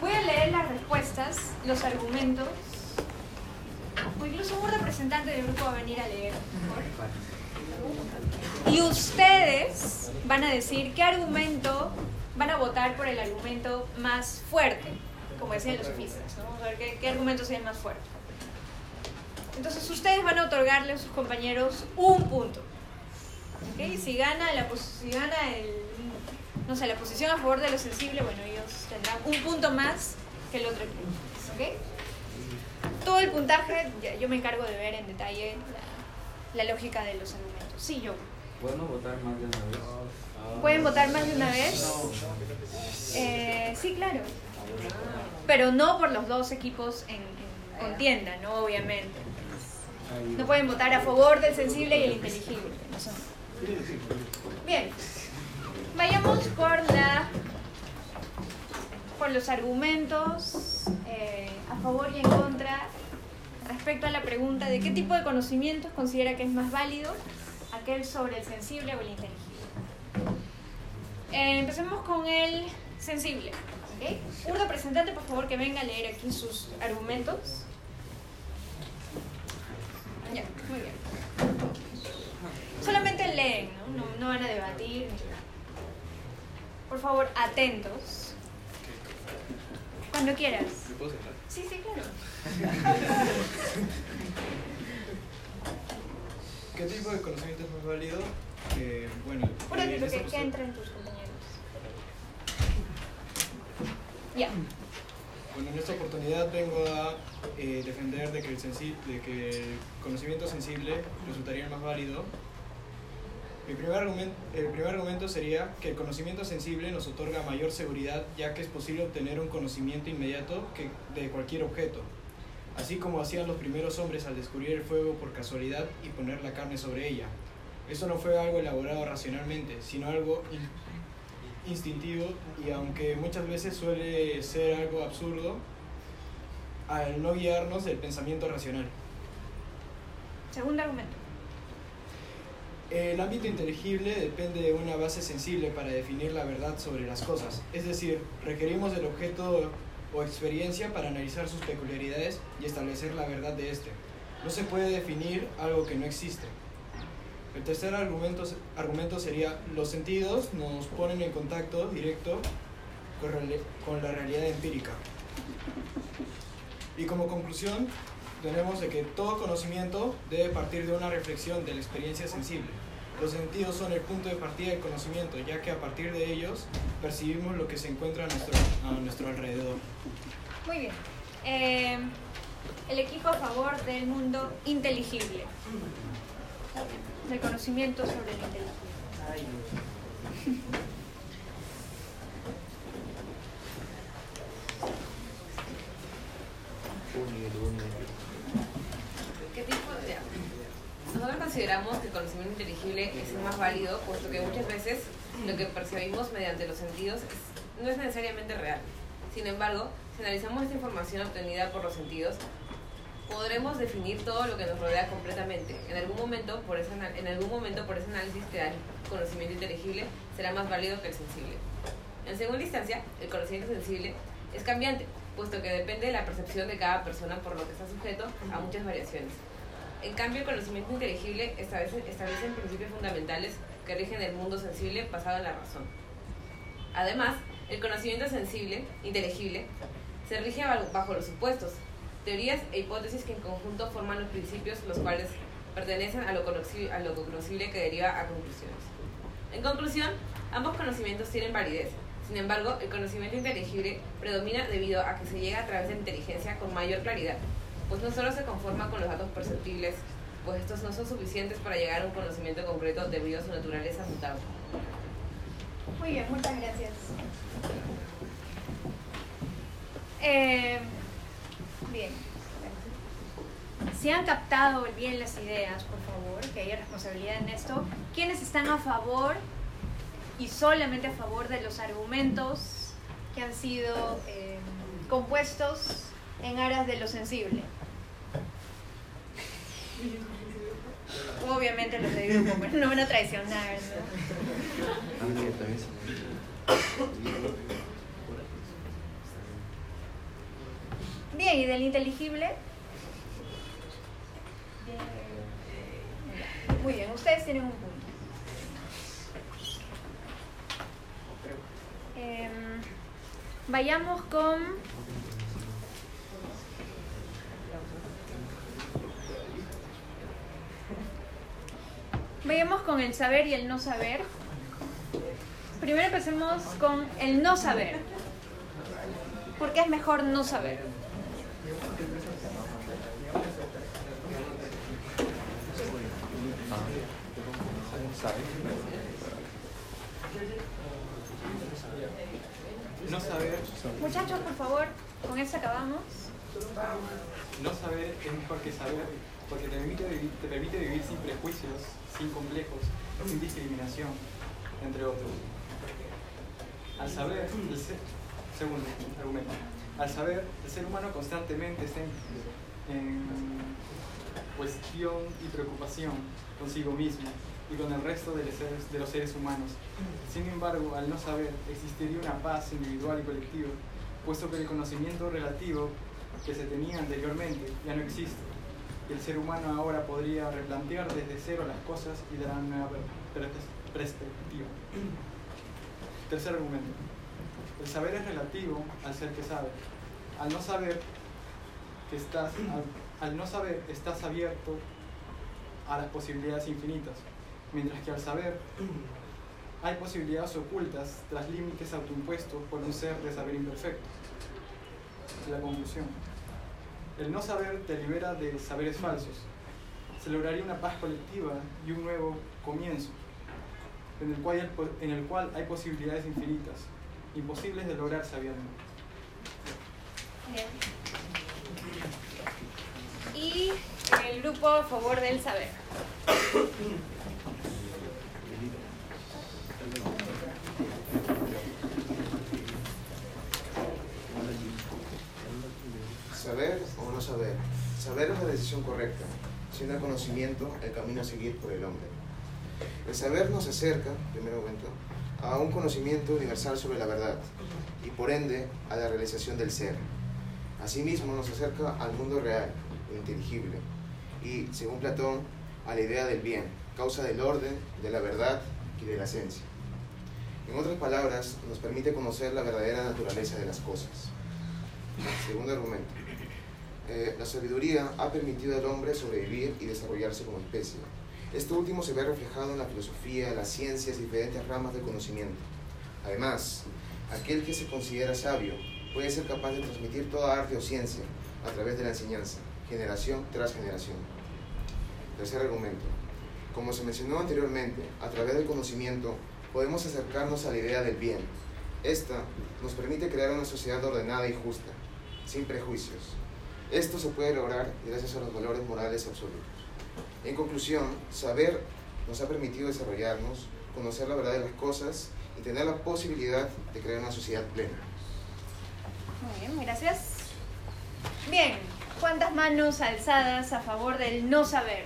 Voy a leer las respuestas, los argumentos. O incluso un representante del grupo va a venir a leer. Y ustedes van a decir qué argumento van a votar por el argumento más fuerte, como decían los sofistas. ¿no? Vamos a ver qué, qué argumento el más fuerte. Entonces ustedes van a otorgarle a sus compañeros un punto. ¿ok? Si gana la si gana el no sé, la posición a favor de lo sensible, bueno, tendrán un punto más que el otro equipo. ¿ok? Todo el puntaje, yo me encargo de ver en detalle la, la lógica de los argumentos. Sí, yo. ¿Podemos votar más de una vez? ¿Pueden votar más de una vez? Eh, sí, claro. Pero no por los dos equipos en, en contienda, ¿no? Obviamente. No pueden votar a favor del sensible y el inteligible. no son. Bien. Vayamos por la por los argumentos eh, a favor y en contra respecto a la pregunta de qué tipo de conocimientos considera que es más válido, aquel sobre el sensible o el inteligible. Eh, empecemos con el sensible. ¿ok? Un representante, por favor, que venga a leer aquí sus argumentos. Ya, muy bien. Solamente leen, ¿no? No, no van a debatir. Por favor, atentos. Cuando quieras. ¿Me puedo sentar? Sí, sí, claro. ¿Qué tipo de conocimiento es más válido? Eh, bueno, Por en ejemplo, que, que postura- entren tus compañeros. Ya. Bueno, en esta oportunidad vengo a eh, defender de que, el sensi- de que el conocimiento sensible resultaría más válido. Mi primer el primer argumento sería que el conocimiento sensible nos otorga mayor seguridad ya que es posible obtener un conocimiento inmediato que de cualquier objeto, así como hacían los primeros hombres al descubrir el fuego por casualidad y poner la carne sobre ella. Esto no fue algo elaborado racionalmente, sino algo in- instintivo y aunque muchas veces suele ser algo absurdo, al no guiarnos del pensamiento racional. Segundo argumento. El ámbito inteligible depende de una base sensible para definir la verdad sobre las cosas, es decir, requerimos del objeto o experiencia para analizar sus peculiaridades y establecer la verdad de éste. No se puede definir algo que no existe. El tercer argumento, argumento sería, los sentidos nos ponen en contacto directo con la realidad empírica. Y como conclusión, tenemos de que todo conocimiento debe partir de una reflexión de la experiencia sensible. Los sentidos son el punto de partida del conocimiento, ya que a partir de ellos percibimos lo que se encuentra a nuestro, a nuestro alrededor. Muy bien. Eh, el equipo a favor del mundo inteligible. Del conocimiento sobre el inteligible. ¿Qué tipo de.? Nosotros consideramos que el conocimiento inteligible es el más válido, puesto que muchas veces lo que percibimos mediante los sentidos es- no es necesariamente real. Sin embargo, si analizamos esta información obtenida por los sentidos, podremos definir todo lo que nos rodea completamente. En algún momento, por ese, en algún momento, por ese análisis que conocimiento inteligible, será más válido que el sensible. En segunda instancia, el conocimiento sensible es cambiante, puesto que depende de la percepción de cada persona por lo que está sujeto a muchas variaciones. En cambio, el conocimiento inteligible establece, establece principios fundamentales que rigen el mundo sensible basado en la razón. Además, el conocimiento sensible, inteligible, se rige ba- bajo los supuestos, teorías e hipótesis que en conjunto forman los principios los cuales pertenecen a lo, conoci- a lo conocible que deriva a conclusiones. En conclusión, ambos conocimientos tienen validez. Sin embargo, el conocimiento inteligible predomina debido a que se llega a través de la inteligencia con mayor claridad, pues no solo se conforma con los datos perceptibles, pues estos no son suficientes para llegar a un conocimiento concreto debido a su naturaleza mutable. Muy bien, muchas gracias. Eh, bien. Si han captado bien las ideas, por favor, que haya responsabilidad en esto. ¿Quiénes están a favor y solamente a favor de los argumentos que han sido eh, compuestos en aras de lo sensible? Obviamente los de grupo, pero no van a traicionar, ¿no? Bien, ¿y del inteligible? Muy bien, ustedes tienen un punto. Em, vayamos con... Vayamos con el saber y el no saber. Primero empecemos con el no saber. ¿Por qué es mejor no saber? No saber, Muchachos, por favor, con eso acabamos. no saber es mejor que saber, porque te permite, vivir, te permite vivir sin prejuicios, sin complejos, sin discriminación, entre otros. Al saber, el ser, segundo argumento, al saber, el ser humano constantemente está en, gestión y preocupación consigo mismo y con el resto de los seres humanos. Sin embargo, al no saber, existiría una paz individual y colectiva, puesto que el conocimiento relativo que se tenía anteriormente ya no existe. El ser humano ahora podría replantear desde cero las cosas y dar una nueva per- per- perspectiva. Tercer argumento. El saber es relativo al ser que sabe. Al no saber estás, al no saber estás abierto a las posibilidades infinitas, mientras que al saber hay posibilidades ocultas tras límites autoimpuestos por un ser de saber imperfecto. La conclusión. El no saber te libera de saberes falsos. Se lograría una paz colectiva y un nuevo comienzo, en el cual hay, po- en el cual hay posibilidades infinitas, imposibles de lograr sabiendo. Bien. Y el grupo a favor del saber. Saber saber. Saber es la decisión correcta, siendo el conocimiento el camino a seguir por el hombre. El saber nos acerca, en primer momento, a un conocimiento universal sobre la verdad y por ende a la realización del ser. Asimismo nos acerca al mundo real, inteligible, y, según Platón, a la idea del bien, causa del orden, de la verdad y de la esencia. En otras palabras, nos permite conocer la verdadera naturaleza de las cosas. Segundo argumento. Eh, la sabiduría ha permitido al hombre sobrevivir y desarrollarse como especie. Esto último se ve reflejado en la filosofía, las ciencias y diferentes ramas del conocimiento. Además, aquel que se considera sabio puede ser capaz de transmitir toda arte o ciencia a través de la enseñanza, generación tras generación. Tercer argumento. Como se mencionó anteriormente, a través del conocimiento podemos acercarnos a la idea del bien. Esta nos permite crear una sociedad ordenada y justa, sin prejuicios. Esto se puede lograr gracias a los valores morales absolutos. En conclusión, saber nos ha permitido desarrollarnos, conocer la verdad de las cosas y tener la posibilidad de crear una sociedad plena. Muy bien, gracias. Bien, ¿cuántas manos alzadas a favor del no saber?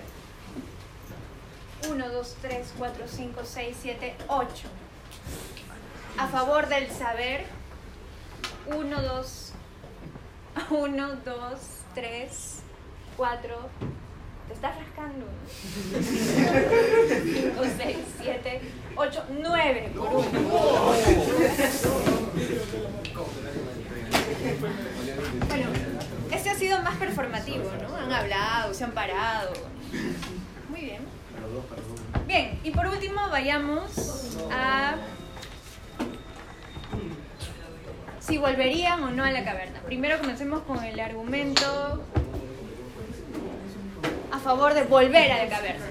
1, 2, 3, 4, 5, 6, 7, 8. A favor del saber, 1, 2, 1, 2, 3, 4. Te estás rascando. 5, 6, 7, 8, 9 por uno. Bueno, este ha sido más performativo, ¿no? Han hablado, se han parado. Muy bien. Bien, y por último vayamos a si volverían o no a la caverna. Primero comencemos con el argumento a favor de volver a la caverna.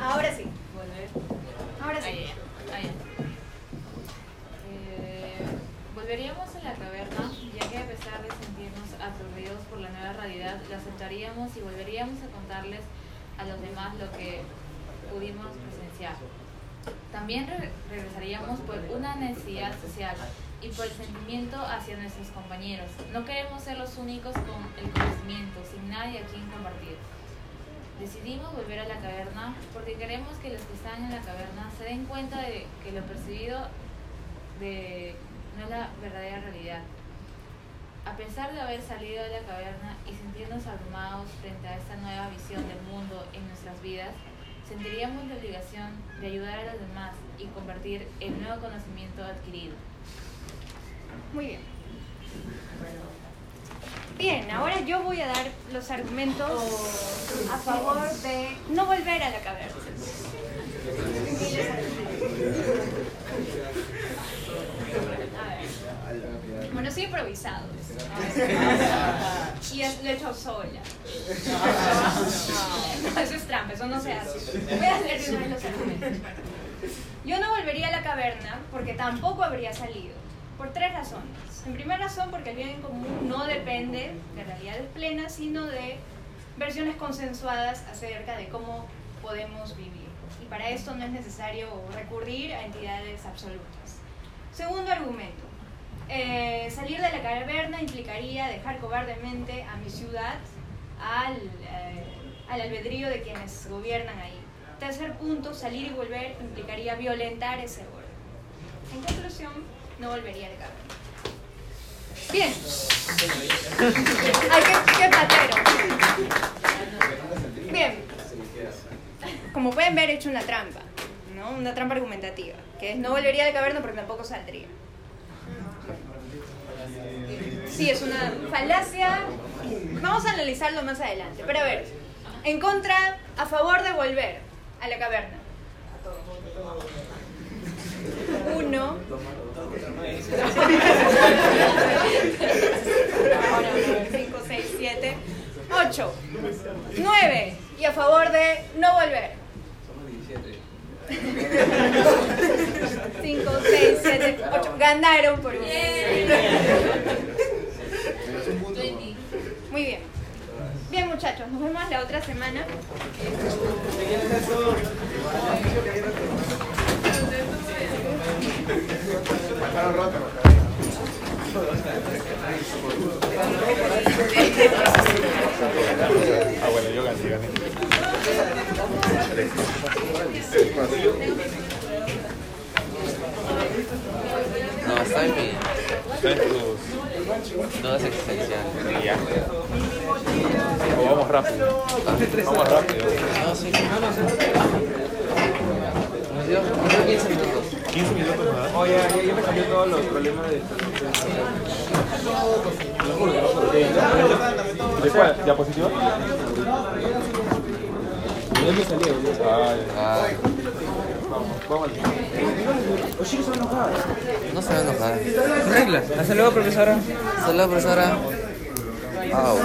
Ahora sí. Ahí, ahí. Eh, volveríamos a la caverna, ya que a pesar de sentirnos aturdidos por la nueva realidad, la aceptaríamos y volveríamos a contarles a los demás lo que pudimos presenciar. También re- regresaríamos por una necesidad social y por el sentimiento hacia nuestros compañeros. No queremos ser los únicos con el conocimiento, sin nadie a quien compartir. Decidimos volver a la caverna porque queremos que los que están en la caverna se den cuenta de que lo percibido de, no es la verdadera realidad. A pesar de haber salido de la caverna y sentirnos abrumados frente a esta nueva visión del mundo en nuestras vidas, sentiríamos la obligación de ayudar a los demás y compartir el nuevo conocimiento adquirido. Muy bien. Bien, ahora yo voy a dar los argumentos a favor de no volver a la caverna. Bueno, soy improvisado. Y lo he hecho sola. No, eso es trampa, eso no se hace. Voy a leer de los argumentos. Yo no volvería a la caverna porque tampoco habría salido. Por tres razones. En primera razón, porque el bien en común no depende de realidades plenas, sino de versiones consensuadas acerca de cómo podemos vivir. Y para esto no es necesario recurrir a entidades absolutas. Segundo argumento. eh, salir de la caverna implicaría dejar cobardemente a mi ciudad al, eh, al albedrío de quienes gobiernan ahí. Tercer punto, salir y volver implicaría violentar ese orden. En conclusión, no volvería la caverna. Bien. Ay, qué, qué patero. Bien. Como pueden ver, he hecho una trampa, ¿no? Una trampa argumentativa, que es no volvería a la caverna porque tampoco saldría. Sí, es una falacia. Vamos a analizarlo más adelante. Pero a ver, en contra, a favor de volver a la caverna. Uno. Ahora, cinco, seis, siete, ocho, nueve. Y a favor de no volver. 5, 6, 7, 8. Ganaron por uno. Muy bien. Bien, muchachos, nos vemos la otra semana. Ah, bueno, yo gané, gané. No, está en mi. Está en tus- Dudas existenciales. Ya. O vamos rápido. Vamos rápido. No, sí. Nos dio, nos dio 15 minutos. 15 minutos más. Oye, ya, me cambió todos los problemas de... ¿De cuál? ¿Diapositiva? Ya me salió. Ah. Vamos, vamos. Oye, se va a enojar. No se va a enojar. Reglas. Hasta luego, profesora. Hasta luego, profesora. Au.